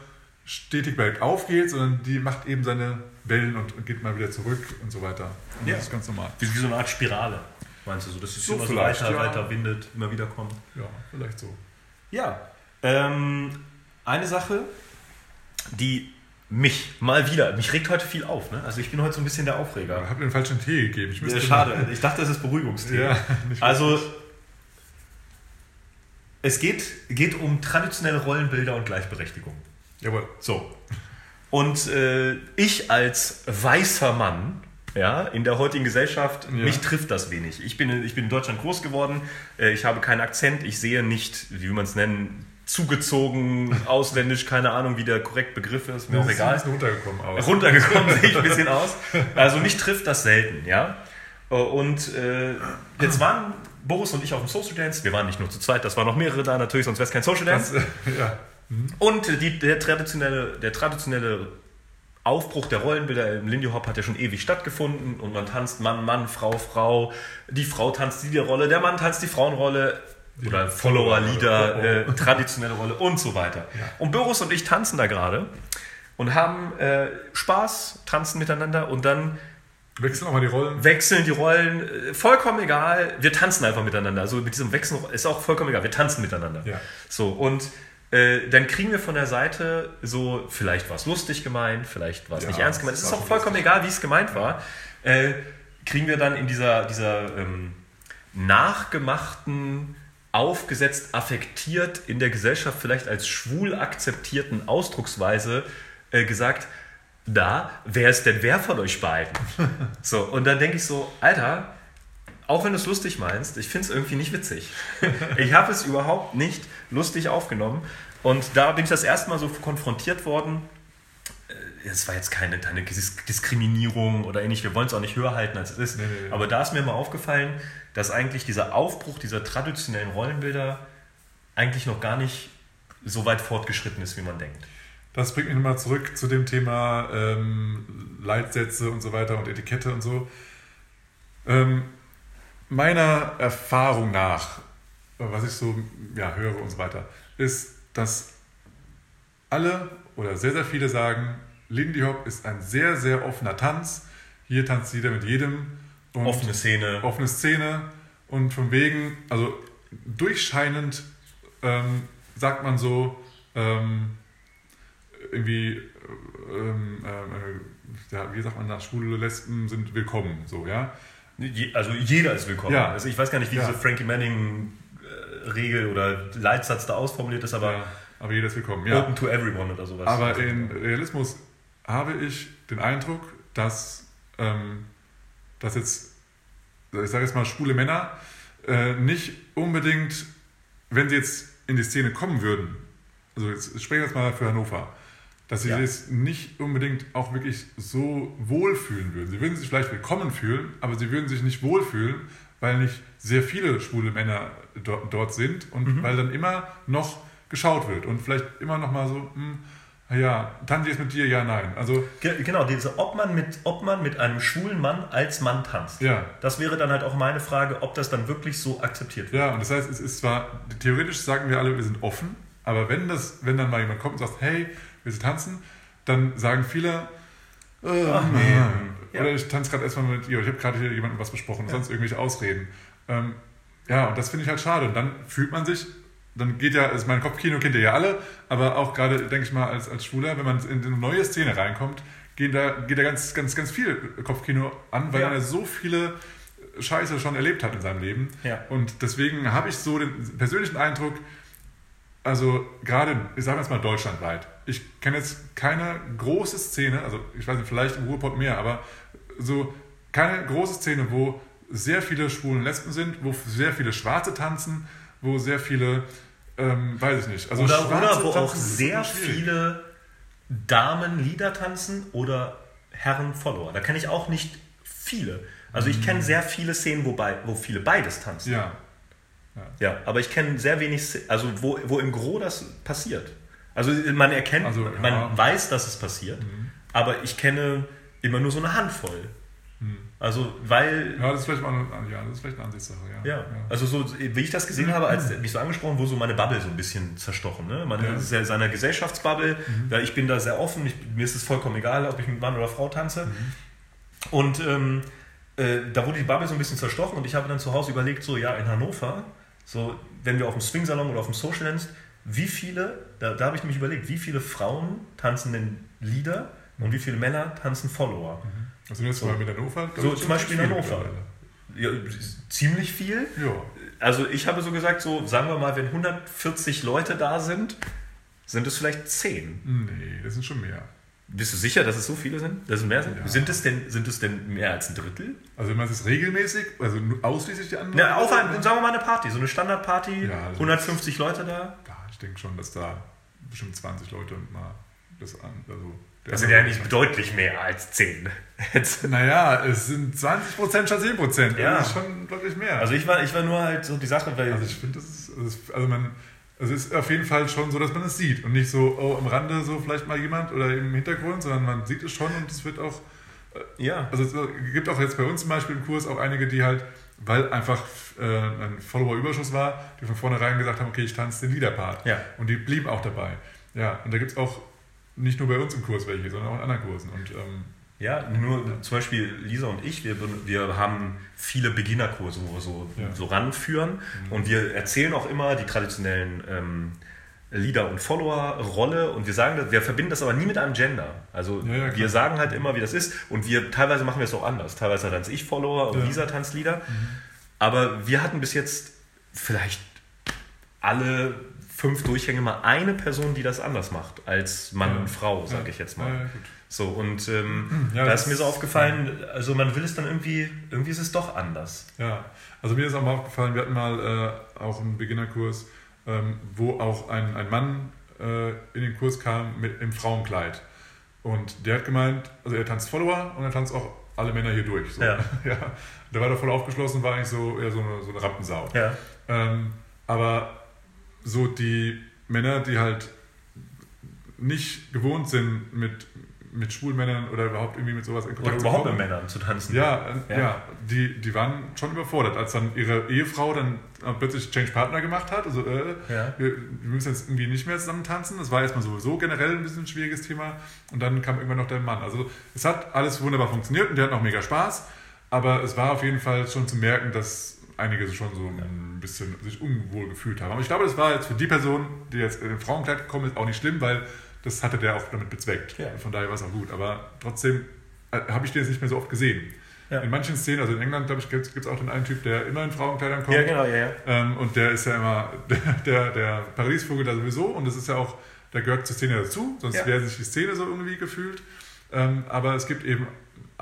stetig bergauf geht, sondern die macht eben seine Wellen und, geht mal wieder zurück und so weiter. Und Ja. Das ist ganz normal. Wie, wie so eine Art Spirale, meinst du so? Dass es So immer so weiter, ja. weiter windet, immer wieder kommt. Ja, vielleicht so. Ja, ähm, eine Sache, die mich mal wieder, mich regt heute viel auf. Ne? Also ich bin heute so ein bisschen der Ich Aufreger. habe mir den falschen Tee gegeben. Ich Ja, schade, ich dachte, das ist Beruhigungstee. Ja, *laughs* Also es geht, geht um traditionelle Rollenbilder und Gleichberechtigung. Jawohl. So. Und äh, ich als weißer Mann, ja, in der heutigen Gesellschaft, Ja. mich trifft das wenig. Ich bin, in- ich bin in Deutschland groß geworden, äh, ich habe keinen Akzent, ich sehe nicht, wie will man es nennen, zugezogen, *laughs* ausländisch, keine Ahnung, wie der korrekt Begriff ist, mir auch Das ist ein egal. bisschen runtergekommen aus. Runtergekommen sehe ich ein bisschen *laughs* aus. Also mich trifft das selten, ja. Äh, Und äh, jetzt waren Boris und ich auf dem Social Dance. Wir waren nicht nur zu zweit, das waren noch mehrere da natürlich, sonst wäre es kein Social Dance. Das, äh, ja. Und die, der, traditionelle, der traditionelle Aufbruch der Rollenbilder im Lindy Hop hat ja schon ewig stattgefunden und man tanzt Mann, Mann, Frau, Frau. Die Frau tanzt die Liederrolle, der Mann tanzt die Frauenrolle oder Follower, Leader, Oh, oh. äh, traditionelle Rolle und so weiter. Und Boris und ich tanzen da gerade und haben äh, Spaß, tanzen miteinander und dann Wechseln auch mal die Rollen. wechseln die Rollen, äh, vollkommen egal. Wir tanzen einfach miteinander. Also mit diesem Wechseln ist auch vollkommen egal. Wir tanzen miteinander. Ja. So und äh, dann kriegen wir von der Seite so, vielleicht war es lustig gemeint, vielleicht war es Ja, nicht ernst gemeint. es ist auch vollkommen egal, wie es gemeint war. Äh, kriegen wir dann in dieser, dieser ähm, nachgemachten, aufgesetzt, affektiert in der Gesellschaft vielleicht als schwul akzeptierten Ausdrucksweise äh, gesagt, da, wer ist denn wer von euch beiden? *laughs* So, und dann denke ich so, Alter, auch wenn du es lustig meinst, ich finde es irgendwie nicht witzig. *laughs* Ich habe es überhaupt nicht lustig aufgenommen. Und da bin ich das erste Mal so konfrontiert worden. Äh, Es war jetzt keine, keine Dis Diskriminierung oder ähnlich, wir wollen es auch nicht höher halten, als es ist. Nee, nee, nee. Aber da ist mir mal aufgefallen, dass eigentlich dieser Aufbruch dieser traditionellen Rollenbilder eigentlich noch gar nicht so weit fortgeschritten ist, wie man denkt. Das bringt mich nochmal zurück zu dem Thema ähm, Leitsätze und so weiter und Etikette und so. Ähm, meiner Erfahrung nach, was ich so ja, höre und so weiter, ist, dass alle oder sehr, sehr viele sagen, Lindy Hop ist ein sehr, sehr offener Tanz. Hier tanzt jeder mit jedem. Offene Szene. offene Szene und von wegen, also durchscheinend ähm, sagt man so, ähm, irgendwie, ähm, äh, ja, wie sagt man nach schwule Lesben sind willkommen, so, ja. Also jeder ist willkommen. Ja. Also ich weiß gar nicht, wie Ja. diese Frankie Manning-Regel oder Leitsatz da ausformuliert ist, aber ja aber jeder ist willkommen, ja. open to everyone oder sowas. Aber in Realismus habe ich den Eindruck, dass, ähm, dass jetzt, ich sage jetzt mal, schwule Männer äh, nicht unbedingt, wenn sie jetzt in die Szene kommen würden, also jetzt sprechen wir jetzt mal für Hannover, dass sie Ja. jetzt nicht unbedingt auch wirklich so wohlfühlen würden. Sie würden sich vielleicht willkommen fühlen, aber sie würden sich nicht wohlfühlen, weil nicht sehr viele schwule Männer dort, dort sind und Mhm. weil dann immer noch geschaut wird und vielleicht immer noch mal so, hm, ja, Tanti ist mit dir, ja, nein. Also, Ge- Genau, diese, ob man, mit, ob man mit einem schwulen Mann als Mann tanzt. Ja. Das wäre dann halt auch meine Frage, ob das dann wirklich so akzeptiert wird. ja, und das heißt, es ist zwar, theoretisch sagen wir alle, wir sind offen, aber wenn das, wenn dann mal jemand kommt und sagt, hey, willst du tanzen, dann sagen viele, Ach nee. Oder Ja. ich tanze gerade erstmal mit ihr, oder ich habe gerade hier jemandem was besprochen, sonst irgendwelche Ausreden. Ähm, ja, und das finde ich halt schade. Und dann fühlt man sich, dann geht ja, also mein Kopfkino kennt ihr ja alle, aber auch gerade, denke ich mal, als, als Schwuler, wenn man in eine neue Szene reinkommt, geht da, geht da ganz, ganz, ganz viel Kopfkino an, weil Ja. man ja so viele Scheiße schon erlebt hat in seinem Leben. Ja. Und deswegen habe ich so den persönlichen Eindruck, also gerade, ich sage jetzt mal deutschlandweit, ich kenne jetzt keine große Szene, also ich weiß nicht, vielleicht im Ruhrpott mehr, aber so keine große Szene, wo sehr viele Schwulen Lesben sind, wo sehr viele Schwarze tanzen, wo sehr viele, ähm, weiß ich nicht, also Oder, Schwarze oder wo auch sehr viele Damen Lieder tanzen oder Herren Follower. Da kenne ich auch nicht viele. Also ich kenne sehr viele Szenen, wobei, wo viele beides tanzen. Ja, Ja, aber ich kenne sehr wenig, also wo, wo im Gro das passiert. Also man erkennt, Also, ja. man weiß, dass es passiert, aber ich kenne immer nur so eine Handvoll. Also, weil, ja, das ist vielleicht mal eine, ja, das ist vielleicht eine Ansichtssache, ja. ja, also so, wie ich das gesehen habe, als mich so angesprochen wurde, so meine Bubble so ein bisschen zerstochen. Ne? Man Ja. ist ja seiner Gesellschaftsbubble, ja, ich bin da sehr offen, ich, mir ist es vollkommen egal, ob ich mit Mann oder Frau tanze. Und ähm, äh, da wurde die Bubble so ein bisschen zerstochen und ich habe dann zu Hause überlegt, so ja, in Hannover, so wenn wir auf dem Swing-Salon oder auf dem Social Dance, wie viele, da, da habe ich mich überlegt, wie viele Frauen tanzen denn Lieder und wie viele Männer tanzen Follower. Also jetzt mal mit Hannover. So zum Beispiel in Hannover. Ja, ziemlich viel. Ja. Also ich habe so gesagt, so sagen wir mal, wenn 140 Leute da sind, sind es vielleicht 10. Nee, das sind schon mehr. Bist du sicher, dass es so viele sind? Dass es mehr sind? Ja. Sind, es denn, sind es denn mehr als ein Drittel? Also wenn man es regelmäßig, also ausschließlich die anderen. Na, auf ein, sagen wir mal eine Party, so eine Standardparty, Ja, also- 150 Leute da. Ja, ich denke schon, dass da bestimmt 20 Leute mal das an, also Das sind ja nicht deutlich mehr als 10. Jetzt- Naja, es sind 20% statt 10%. Ja. Das ist schon deutlich mehr. Also ich war, ich war nur halt so die Sache, weil Also ich finde, das ist, das ist- also man, also es ist auf jeden Fall schon so, dass man es sieht und nicht so, oh, am Rande so vielleicht mal jemand oder im Hintergrund, sondern man sieht es schon und es wird auch, ja, also es gibt auch jetzt bei uns zum Beispiel im Kurs auch einige, die halt, weil einfach äh, ein Follower-Überschuss war, die von vornherein gesagt haben, okay, ich tanze den Leader-Part. Ja. Und die blieben auch dabei. Ja, und da gibt es auch nicht nur bei uns im Kurs welche, sondern auch in anderen Kursen. Und ähm, Ja, nur zum Beispiel Lisa und ich, wir, wir haben viele Beginnerkurse, wo wir so, Ja. Mhm. so ranführen und wir erzählen auch immer die traditionellen ähm, Leader- und Follower-Rolle und wir sagen, das- wir verbinden das aber nie mit einem Gender. Also Ja, ja, wir sagen halt immer, wie das ist und wir teilweise machen wir es auch anders. Teilweise tanze ich Follower und Ja. Mhm. Lisa tanzt Leader. Aber wir hatten bis jetzt vielleicht alle fünf Durchgänge mal eine Person, die das anders macht als Mann Ja. und Frau, sage Ja. ich jetzt mal. So, und ähm, Ja, da ist mir so aufgefallen, also man will es dann irgendwie, irgendwie ist es doch anders. Ja, also mir ist auch mal aufgefallen, wir hatten mal äh, auch einen Beginnerkurs, ähm, wo auch ein, ein Mann äh, in den Kurs kam mit im Frauenkleid. Und der hat gemeint, also er tanzt Follower und er tanzt auch alle Männer hier durch. So. Ja. *laughs* ja. Der war da voll aufgeschlossen, war eigentlich so eher so eine, so eine Rampensau. Ja. Ähm, aber so die Männer, die halt nicht gewohnt sind, mit, mit schwulen Männern oder überhaupt irgendwie mit sowas in Oder Kontakt zu überhaupt kommen, mit Männern zu tanzen. ja, Ja. ja. die, die waren schon überfordert, als dann ihre Ehefrau dann plötzlich Change Partner gemacht hat. Also, äh, Ja. wir, wir müssen jetzt irgendwie nicht mehr zusammen tanzen. Das war erstmal sowieso generell ein bisschen ein schwieriges Thema. Und dann kam irgendwann noch der Mann. Also, es hat alles wunderbar funktioniert und der hat auch mega Spaß. Aber es war auf jeden Fall schon zu merken, dass einige schon so ein bisschen sich unwohl gefühlt haben. Aber ich glaube, das war jetzt für die Person, die jetzt in den Frauenkleid gekommen ist, auch nicht schlimm, weil das hatte der auch damit bezweckt. Ja. Von daher war es auch gut. Aber trotzdem äh, habe ich den jetzt nicht mehr so oft gesehen. Ja. In manchen Szenen, also in England, glaube ich, gibt es auch den einen Typ, der immer in Frauenkleidern kommt. Ja, genau, ja, ja. Ähm, und der ist ja immer *laughs* der, der Paradiesvogel da sowieso. Und das ist ja auch, der gehört zur Szene dazu, sonst Ja. wäre sich die Szene so irgendwie gefühlt. Ähm, aber es gibt eben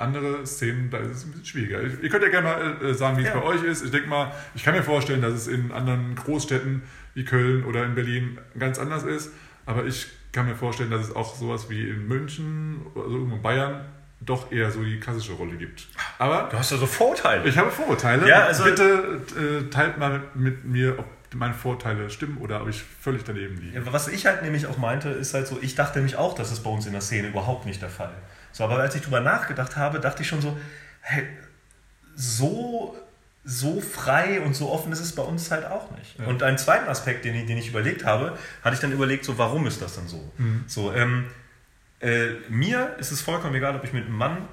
andere Szenen, da ist es ein bisschen schwieriger. Ihr könnt ja gerne mal äh, sagen, wie es Ja. bei euch ist. Ich denke mal, ich kann mir vorstellen, dass es in anderen Großstädten wie Köln oder in Berlin ganz anders ist. Aber ich kann mir vorstellen, dass es auch sowas wie in München oder so irgendwo in Bayern doch eher so die klassische Rolle gibt. Aber Du hast ja so Vorteile. ich habe Vorurteile. Ja, also- Bitte äh, teilt mal mit, mit mir, ob meine Vorteile stimmen oder ob ich völlig daneben liege. Ja, Was ich halt nämlich auch meinte, ist halt so, ich dachte nämlich auch, das ist bei uns in der Szene überhaupt nicht der Fall. So, aber als ich drüber nachgedacht habe, dachte ich schon so, hey, so, so frei und so offen ist es bei uns halt auch nicht. Ja. Und einen zweiten Aspekt, den ich, den ich überlegt habe, hatte ich dann überlegt, so, warum ist das dann so? Mhm. So, ähm, äh, mir ist es vollkommen egal, ob ich mit einem Mann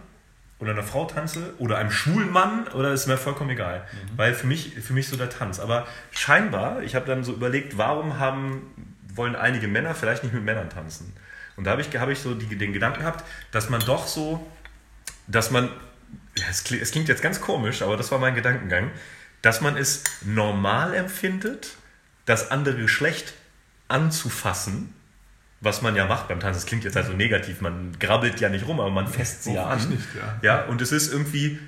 oder einer Frau tanze oder einem schwulen Mann oder ist mir vollkommen egal. Weil für mich, für mich so der Tanz. Aber scheinbar, ich habe dann so überlegt, warum haben, wollen einige Männer vielleicht nicht mit Männern tanzen? Und da habe ich, habe ich so die, den Gedanken gehabt, dass man doch so, dass man, ja, es klingt, es klingt jetzt ganz komisch, aber das war mein Gedankengang, dass man es normal empfindet, das andere Geschlecht anzufassen, was man ja macht beim Tanzen. Das klingt jetzt also negativ, man grabbelt ja nicht rum, aber man fässt sie ja an. Nicht, ja. Ja, und es ist irgendwie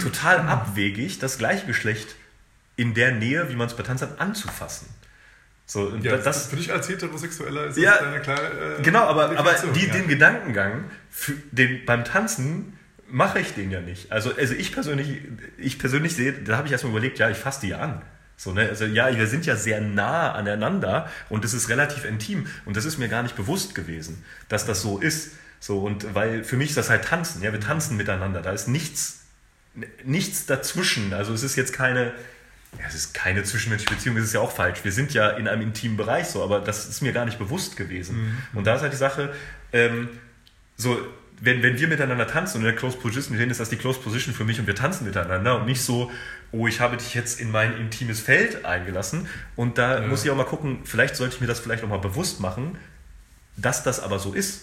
total abwegig, das gleiche Geschlecht in der Nähe, wie man es bei Tanz hat, anzufassen. So, Ja, das, für dich als Heterosexueller ist Ja, das eine klare äh, Genau, aber, aber die, ja. den Gedankengang für den, beim Tanzen mache ich den ja nicht. Also, also ich persönlich, ich persönlich sehe, da habe ich erstmal überlegt, ja, ich fasse die ja an. So, ne? Also ja, wir sind ja sehr nah aneinander und es ist relativ intim und das ist mir gar nicht bewusst gewesen, dass das so ist. So, und weil für mich ist das halt Tanzen, ja, wir tanzen miteinander, da ist nichts, nichts dazwischen. Also es ist jetzt keine, ja, es ist keine zwischenmenschliche Beziehung, das ist ja auch falsch. Wir sind ja in einem intimen Bereich so, aber das ist mir gar nicht bewusst gewesen. Und da ist halt die Sache, ähm, so, wenn, wenn wir miteinander tanzen und in der Close Position stehen, ist das die Close Position für mich und wir tanzen miteinander und nicht so, oh, ich habe dich jetzt in mein intimes Feld eingelassen. Und da muss ich auch mal gucken, vielleicht sollte ich mir das vielleicht auch mal bewusst machen, dass das aber so ist.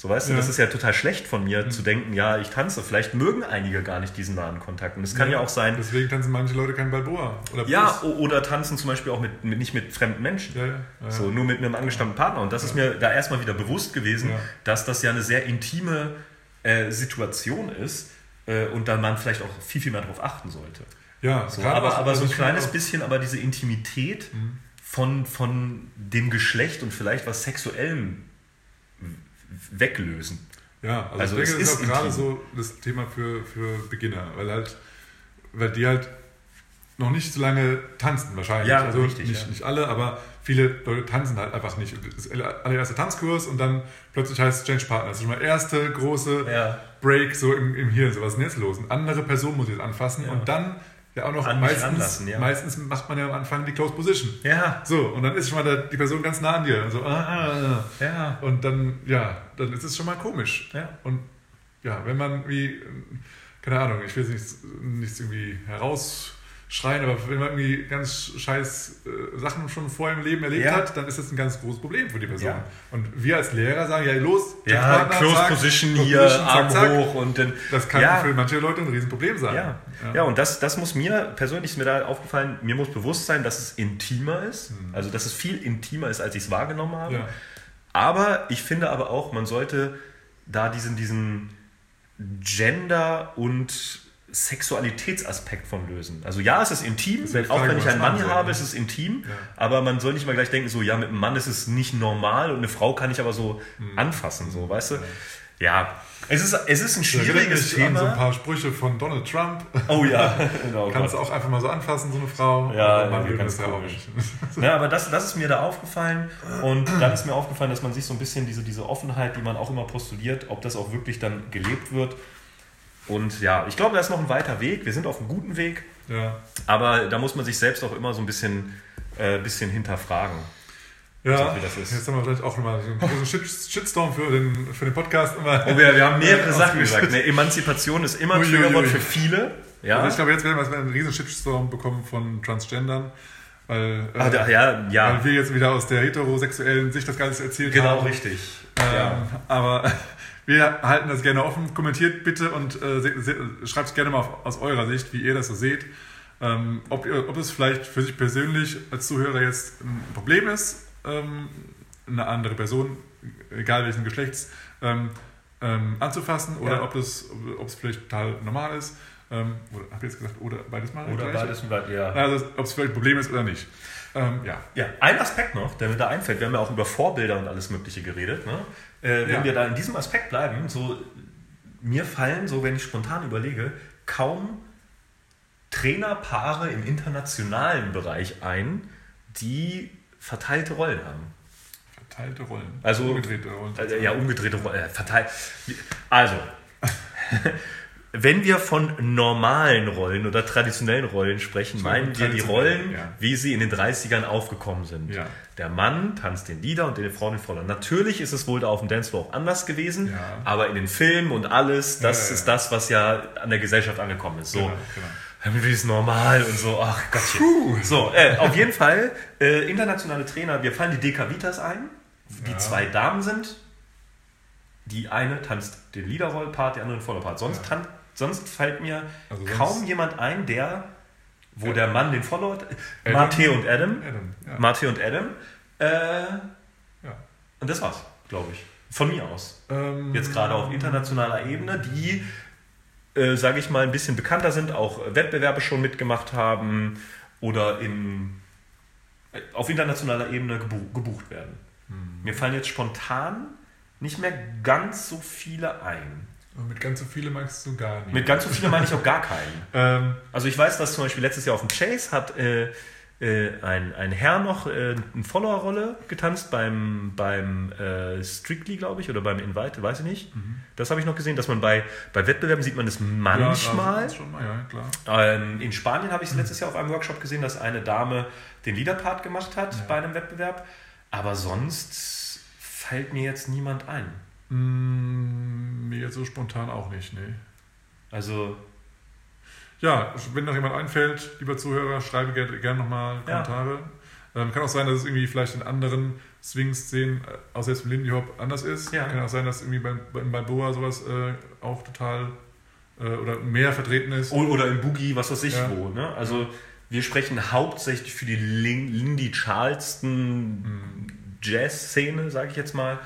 So weißt du, Ja. das ist ja total schlecht von mir zu denken, ja, ich tanze. Vielleicht mögen einige gar nicht diesen nahen Kontakt. Und es kann ja, auch sein, Deswegen tanzen manche Leute kein Balboa. Oder ja, oder tanzen zum Beispiel auch mit, mit nicht mit fremden Menschen. Ja, ja, ja. So, nur mit einem angestammten Partner. Und das ist mir da erstmal wieder bewusst gewesen, Ja. dass das ja eine sehr intime äh, Situation ist äh, und dann man vielleicht auch viel, viel mehr darauf achten sollte. ja So, aber, was- aber so ein kleines bisschen, aber diese Intimität von, von dem Geschlecht und vielleicht was Sexuellem weglösen. Ja, also, Also ich denke, das ist ist auch gerade so das Thema für, für Beginner, weil halt, weil die halt noch nicht so lange tanzen wahrscheinlich. Ja, also richtig, nicht, ja. nicht alle, aber viele Leute tanzen halt einfach nicht. Das ist der allererste Tanzkurs und dann plötzlich heißt es Change Partner. Das ist schon mal erste große Ja. Break so im, im Hirn. So, was ist denn jetzt los? Eine andere Person muss jetzt anfassen und dann ja auch noch An meistens, ja. meistens macht man ja am Anfang die Close Position. Ja, So, und dann ist schon mal der, die Person ganz nah an dir. Und so, ah, ah, ah. ja. Und dann, ja, dann ist es schon mal komisch. Ja. Und ja, wenn man wie, keine Ahnung, ich will jetzt nichts, nichts irgendwie herausschreien, aber wenn man irgendwie ganz scheiß äh, Sachen schon vorher im Leben erlebt Ja. hat, dann ist das ein ganz großes Problem für die Person. Ja. Und wir als Lehrer sagen, ja, los, Ja, Partner, Close zack, Position Close hier, zack, Arm zack. hoch und dann. Das kann ja, für manche Leute ein Riesenproblem sein. Ja, ja. und das, das muss mir, persönlich ist mir da aufgefallen, mir muss bewusst sein, dass es intimer ist. Also, dass es viel intimer ist, als ich es wahrgenommen habe. Aber ich finde aber auch, man sollte da diesen, diesen Gender- und Sexualitätsaspekt von lösen. Also ja, es ist intim, auch Frage, wenn ich einen man Mann habe, ne? ist es intim, Ja. aber man soll nicht mal gleich denken, so ja, mit einem Mann ist es nicht normal und eine Frau kann ich aber so Hm. anfassen, so, weißt du? Ja, es ist, es ist ein schwieriges mich an so ein Thema. paar Sprüche von Donald Trump. Oh ja, *laughs* genau. Kannst du auch einfach mal so anfassen, so eine Frau. Ja, Aber ja, ganz ja nicht. Ja, aber das, das ist mir da aufgefallen und dann ist mir aufgefallen, dass man sich so ein bisschen diese, diese Offenheit, die man auch immer postuliert, ob das auch wirklich dann gelebt wird. Und ja, ich glaube, da ist noch ein weiter Weg. Wir sind auf einem guten Weg, Ja. aber da muss man sich selbst auch immer so ein bisschen, äh, bisschen hinterfragen. Ja, So wie das ist. jetzt haben wir vielleicht auch nochmal so einen Shitstorm für den, für den Podcast. Immer. Oh, wir, wir haben *laughs* mehrere Sachen gesagt. Ne, Emanzipation ist immer ein. Triggerwort für viele. Ja, Also ich glaube, jetzt werden wir einen riesen Shitstorm bekommen von Transgendern, weil, äh, da, ja, ja weil wir jetzt wieder aus der heterosexuellen Sicht das Ganze erzählt genau haben. richtig. Ähm, Ja. Aber wir halten das gerne offen. Kommentiert bitte und äh, se- se- schreibt es gerne mal auf, aus eurer Sicht, wie ihr das so seht. Ähm, ob, ihr, ob es vielleicht für sich persönlich als Zuhörer jetzt ein Problem ist, ähm, eine andere Person, egal welchen Geschlechts, ähm, ähm, anzufassen oder Ja. ob, es, ob es vielleicht total normal ist. Ähm, oder habe ich jetzt gesagt, oder beides mal? Oder beides und beides, ja. Also, ob es vielleicht ein Problem ist oder nicht. Ähm, ja. Ja, ein Aspekt noch, der mir da einfällt, wir haben ja auch über Vorbilder und alles Mögliche geredet. Ne? Äh, wenn Ja. wir da in diesem Aspekt bleiben, so mir fallen, so wenn ich spontan überlege, kaum Trainerpaare im internationalen Bereich ein, die verteilte Rollen haben. Verteilte Rollen. Also- umgedrehte Rollen. Also, ja, umgedrehte Rollen. Äh, verteilt. Also, *laughs* wenn wir von normalen Rollen oder traditionellen Rollen sprechen, meinen wir die Rollen, ja. wie sie in den 30ern aufgekommen sind. Ja. Der Mann tanzt den Lieder und die Frau den Voller. Natürlich ist es wohl da auf dem Dancefloor auch anders gewesen, Ja. aber in den Filmen und alles, das ist das, was ja an der Gesellschaft angekommen ist. So, Genau, genau. irgendwie ist normal und so, ach Gottchen. So, äh, auf jeden Fall, äh, internationale Trainer, wir fallen die Decavitas ein, die zwei Damen sind. Die eine tanzt den Liederroll-Part, die andere den Voller-Part. Sonst, Ja. Sonst fällt mir Also sonst- kaum jemand ein, der, wo Ja. der Mann den Follower, Adam. Mate und Adam, Adam, ja. Mate und Adam, äh, ja. und das war's, glaube ich. Von mir aus. Ähm, Jetzt gerade auf internationaler Ebene, die, äh, sage ich mal, ein bisschen bekannter sind, auch Wettbewerbe schon mitgemacht haben oder in, äh, auf internationaler Ebene gebu gebucht werden. Hm. Mir fallen jetzt spontan nicht mehr ganz so viele ein. Und mit ganz so viele magst du gar nicht. Mit ganz so vielen meine ich auch gar keinen. *laughs* ähm, Also ich weiß, dass zum Beispiel letztes Jahr auf dem Chase hat äh, äh, ein, ein Herr noch äh, eine Follower-Rolle getanzt beim, beim äh, Strictly, glaube ich, oder beim Invite, weiß ich nicht. Das habe ich noch gesehen, dass man bei, bei Wettbewerben sieht man das manchmal. Ja, das schon mal, ja, klar. Ähm, in Spanien habe ich es letztes Jahr auf einem Workshop gesehen, dass eine Dame den Liederpart gemacht hat Ja. bei einem Wettbewerb. Aber sonst fällt mir jetzt niemand ein. Mm, mir jetzt so spontan auch nicht, nee. Also, Ja, wenn noch jemand einfällt, lieber Zuhörer, schreibe gerne, nochmal Ja. Kommentare. Ähm, kann auch sein, dass es irgendwie vielleicht in anderen Swing-Szenen, äh, außer jetzt im Lindy Hop, anders ist. Ja. Kann auch sein, dass irgendwie beim, beim Balboa sowas äh, auch total äh, oder mehr vertreten ist. oder im Boogie, was weiß ich Ja. wo. Ne? Also, wir sprechen hauptsächlich für die Lin- Lindy Charleston Jazz-Szene, sage ich jetzt mal.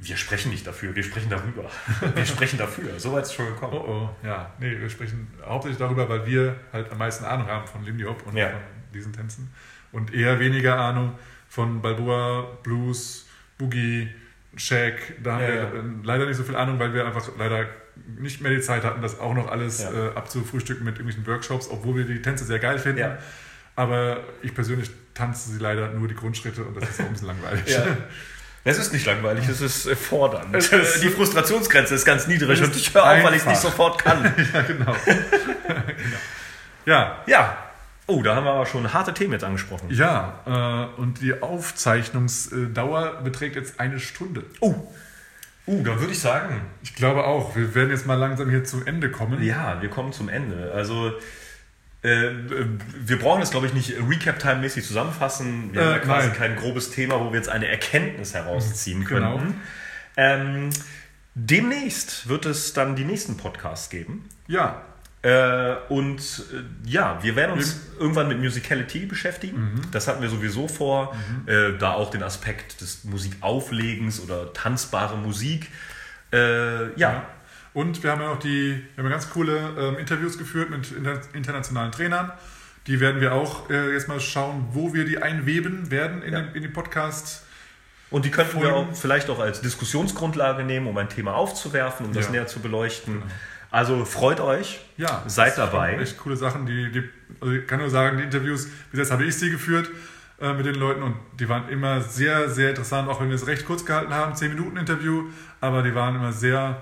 Wir sprechen nicht dafür, wir sprechen darüber. *laughs* wir sprechen dafür. So weit ist es schon gekommen. Oh oh, ja. Nee, wir sprechen hauptsächlich darüber, weil wir halt am meisten Ahnung haben von Lindy Hop und Ja. von diesen Tänzen. Und eher weniger Ahnung von Balboa, Blues, Boogie, Shaq, da haben Ja, wir ja. äh, leider nicht so viel Ahnung, weil wir einfach leider nicht mehr die Zeit hatten, das auch noch alles äh, abzufrühstücken mit irgendwelchen Workshops, obwohl wir die Tänze sehr geil finden. Aber ich persönlich tanze sie leider nur die Grundschritte und das ist auch ein bisschen *laughs* langweilig. Es ist nicht langweilig, es ist äh, fordernd. Es *laughs* ist- die Frustrationsgrenze ist ganz niedrig Es und ist ich höre auf, weil ich es nicht sofort kann. *laughs* ja, genau. genau. *laughs* Ja, ja. Oh, da haben wir aber schon harte Themen jetzt angesprochen. ja äh, und die Aufzeichnungsdauer beträgt jetzt eine Stunde. Oh. Uh, da würde ich sagen, Ich glaube auch. Wir werden jetzt mal langsam hier zum Ende kommen. ja, wir kommen zum Ende. Also, äh, wir brauchen das, glaube ich, nicht Recap-Time-mäßig zusammenfassen. Wir Äh, haben ja quasi nein. kein grobes Thema, wo wir jetzt eine Erkenntnis herausziehen Genau. könnten. Ähm, demnächst wird es dann die nächsten Podcasts geben. Ja, Äh, und äh, ja, wir werden uns irgendwann mit Musicality beschäftigen. Das hatten wir sowieso vor. Äh, da auch den Aspekt des Musikauflegens oder tanzbare Musik. Äh, ja. Und wir haben ja noch die, wir haben ganz coole ähm, Interviews geführt mit inter internationalen Trainern. Die werden wir auch äh, jetzt mal schauen, wo wir die einweben werden in, Ja. den, in den Podcast. Und die könnten wir auch vielleicht auch als Diskussionsgrundlage nehmen, um ein Thema aufzuwerfen, um das Ja. näher zu beleuchten. Also freut euch, Ja, seid dabei. Echt coole Sachen. Die, die, also ich kann nur sagen, die Interviews, bis jetzt habe ich sie geführt äh, mit den Leuten und die waren immer sehr, sehr interessant, auch wenn wir es recht kurz gehalten haben, 10 Minuten Interview, aber die waren immer sehr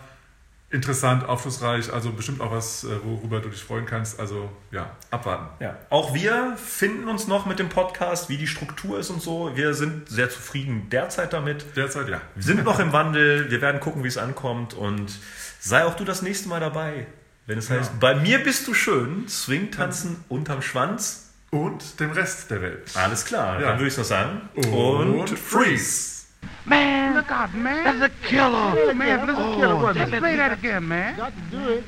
interessant, aufschlussreich, also bestimmt auch was, äh, worüber du dich freuen kannst. Also ja, abwarten. Ja. Auch wir finden uns noch mit dem Podcast, wie die Struktur ist und so. Wir sind sehr zufrieden derzeit damit. Derzeit ja. Wir sind noch im Wandel, wir werden gucken, wie es ankommt und sei auch du das nächste Mal dabei. Wenn es heißt, bei mir bist du schön, Swing-Tanzen unterm Schwanz. Und dem Rest der Welt. Alles klar, Ja. dann würde ich noch sagen. Und freeze! Man, look out, man. That's a killer. Hey, man, that's a killer. Oh, Let's play that again, man. Got to do it.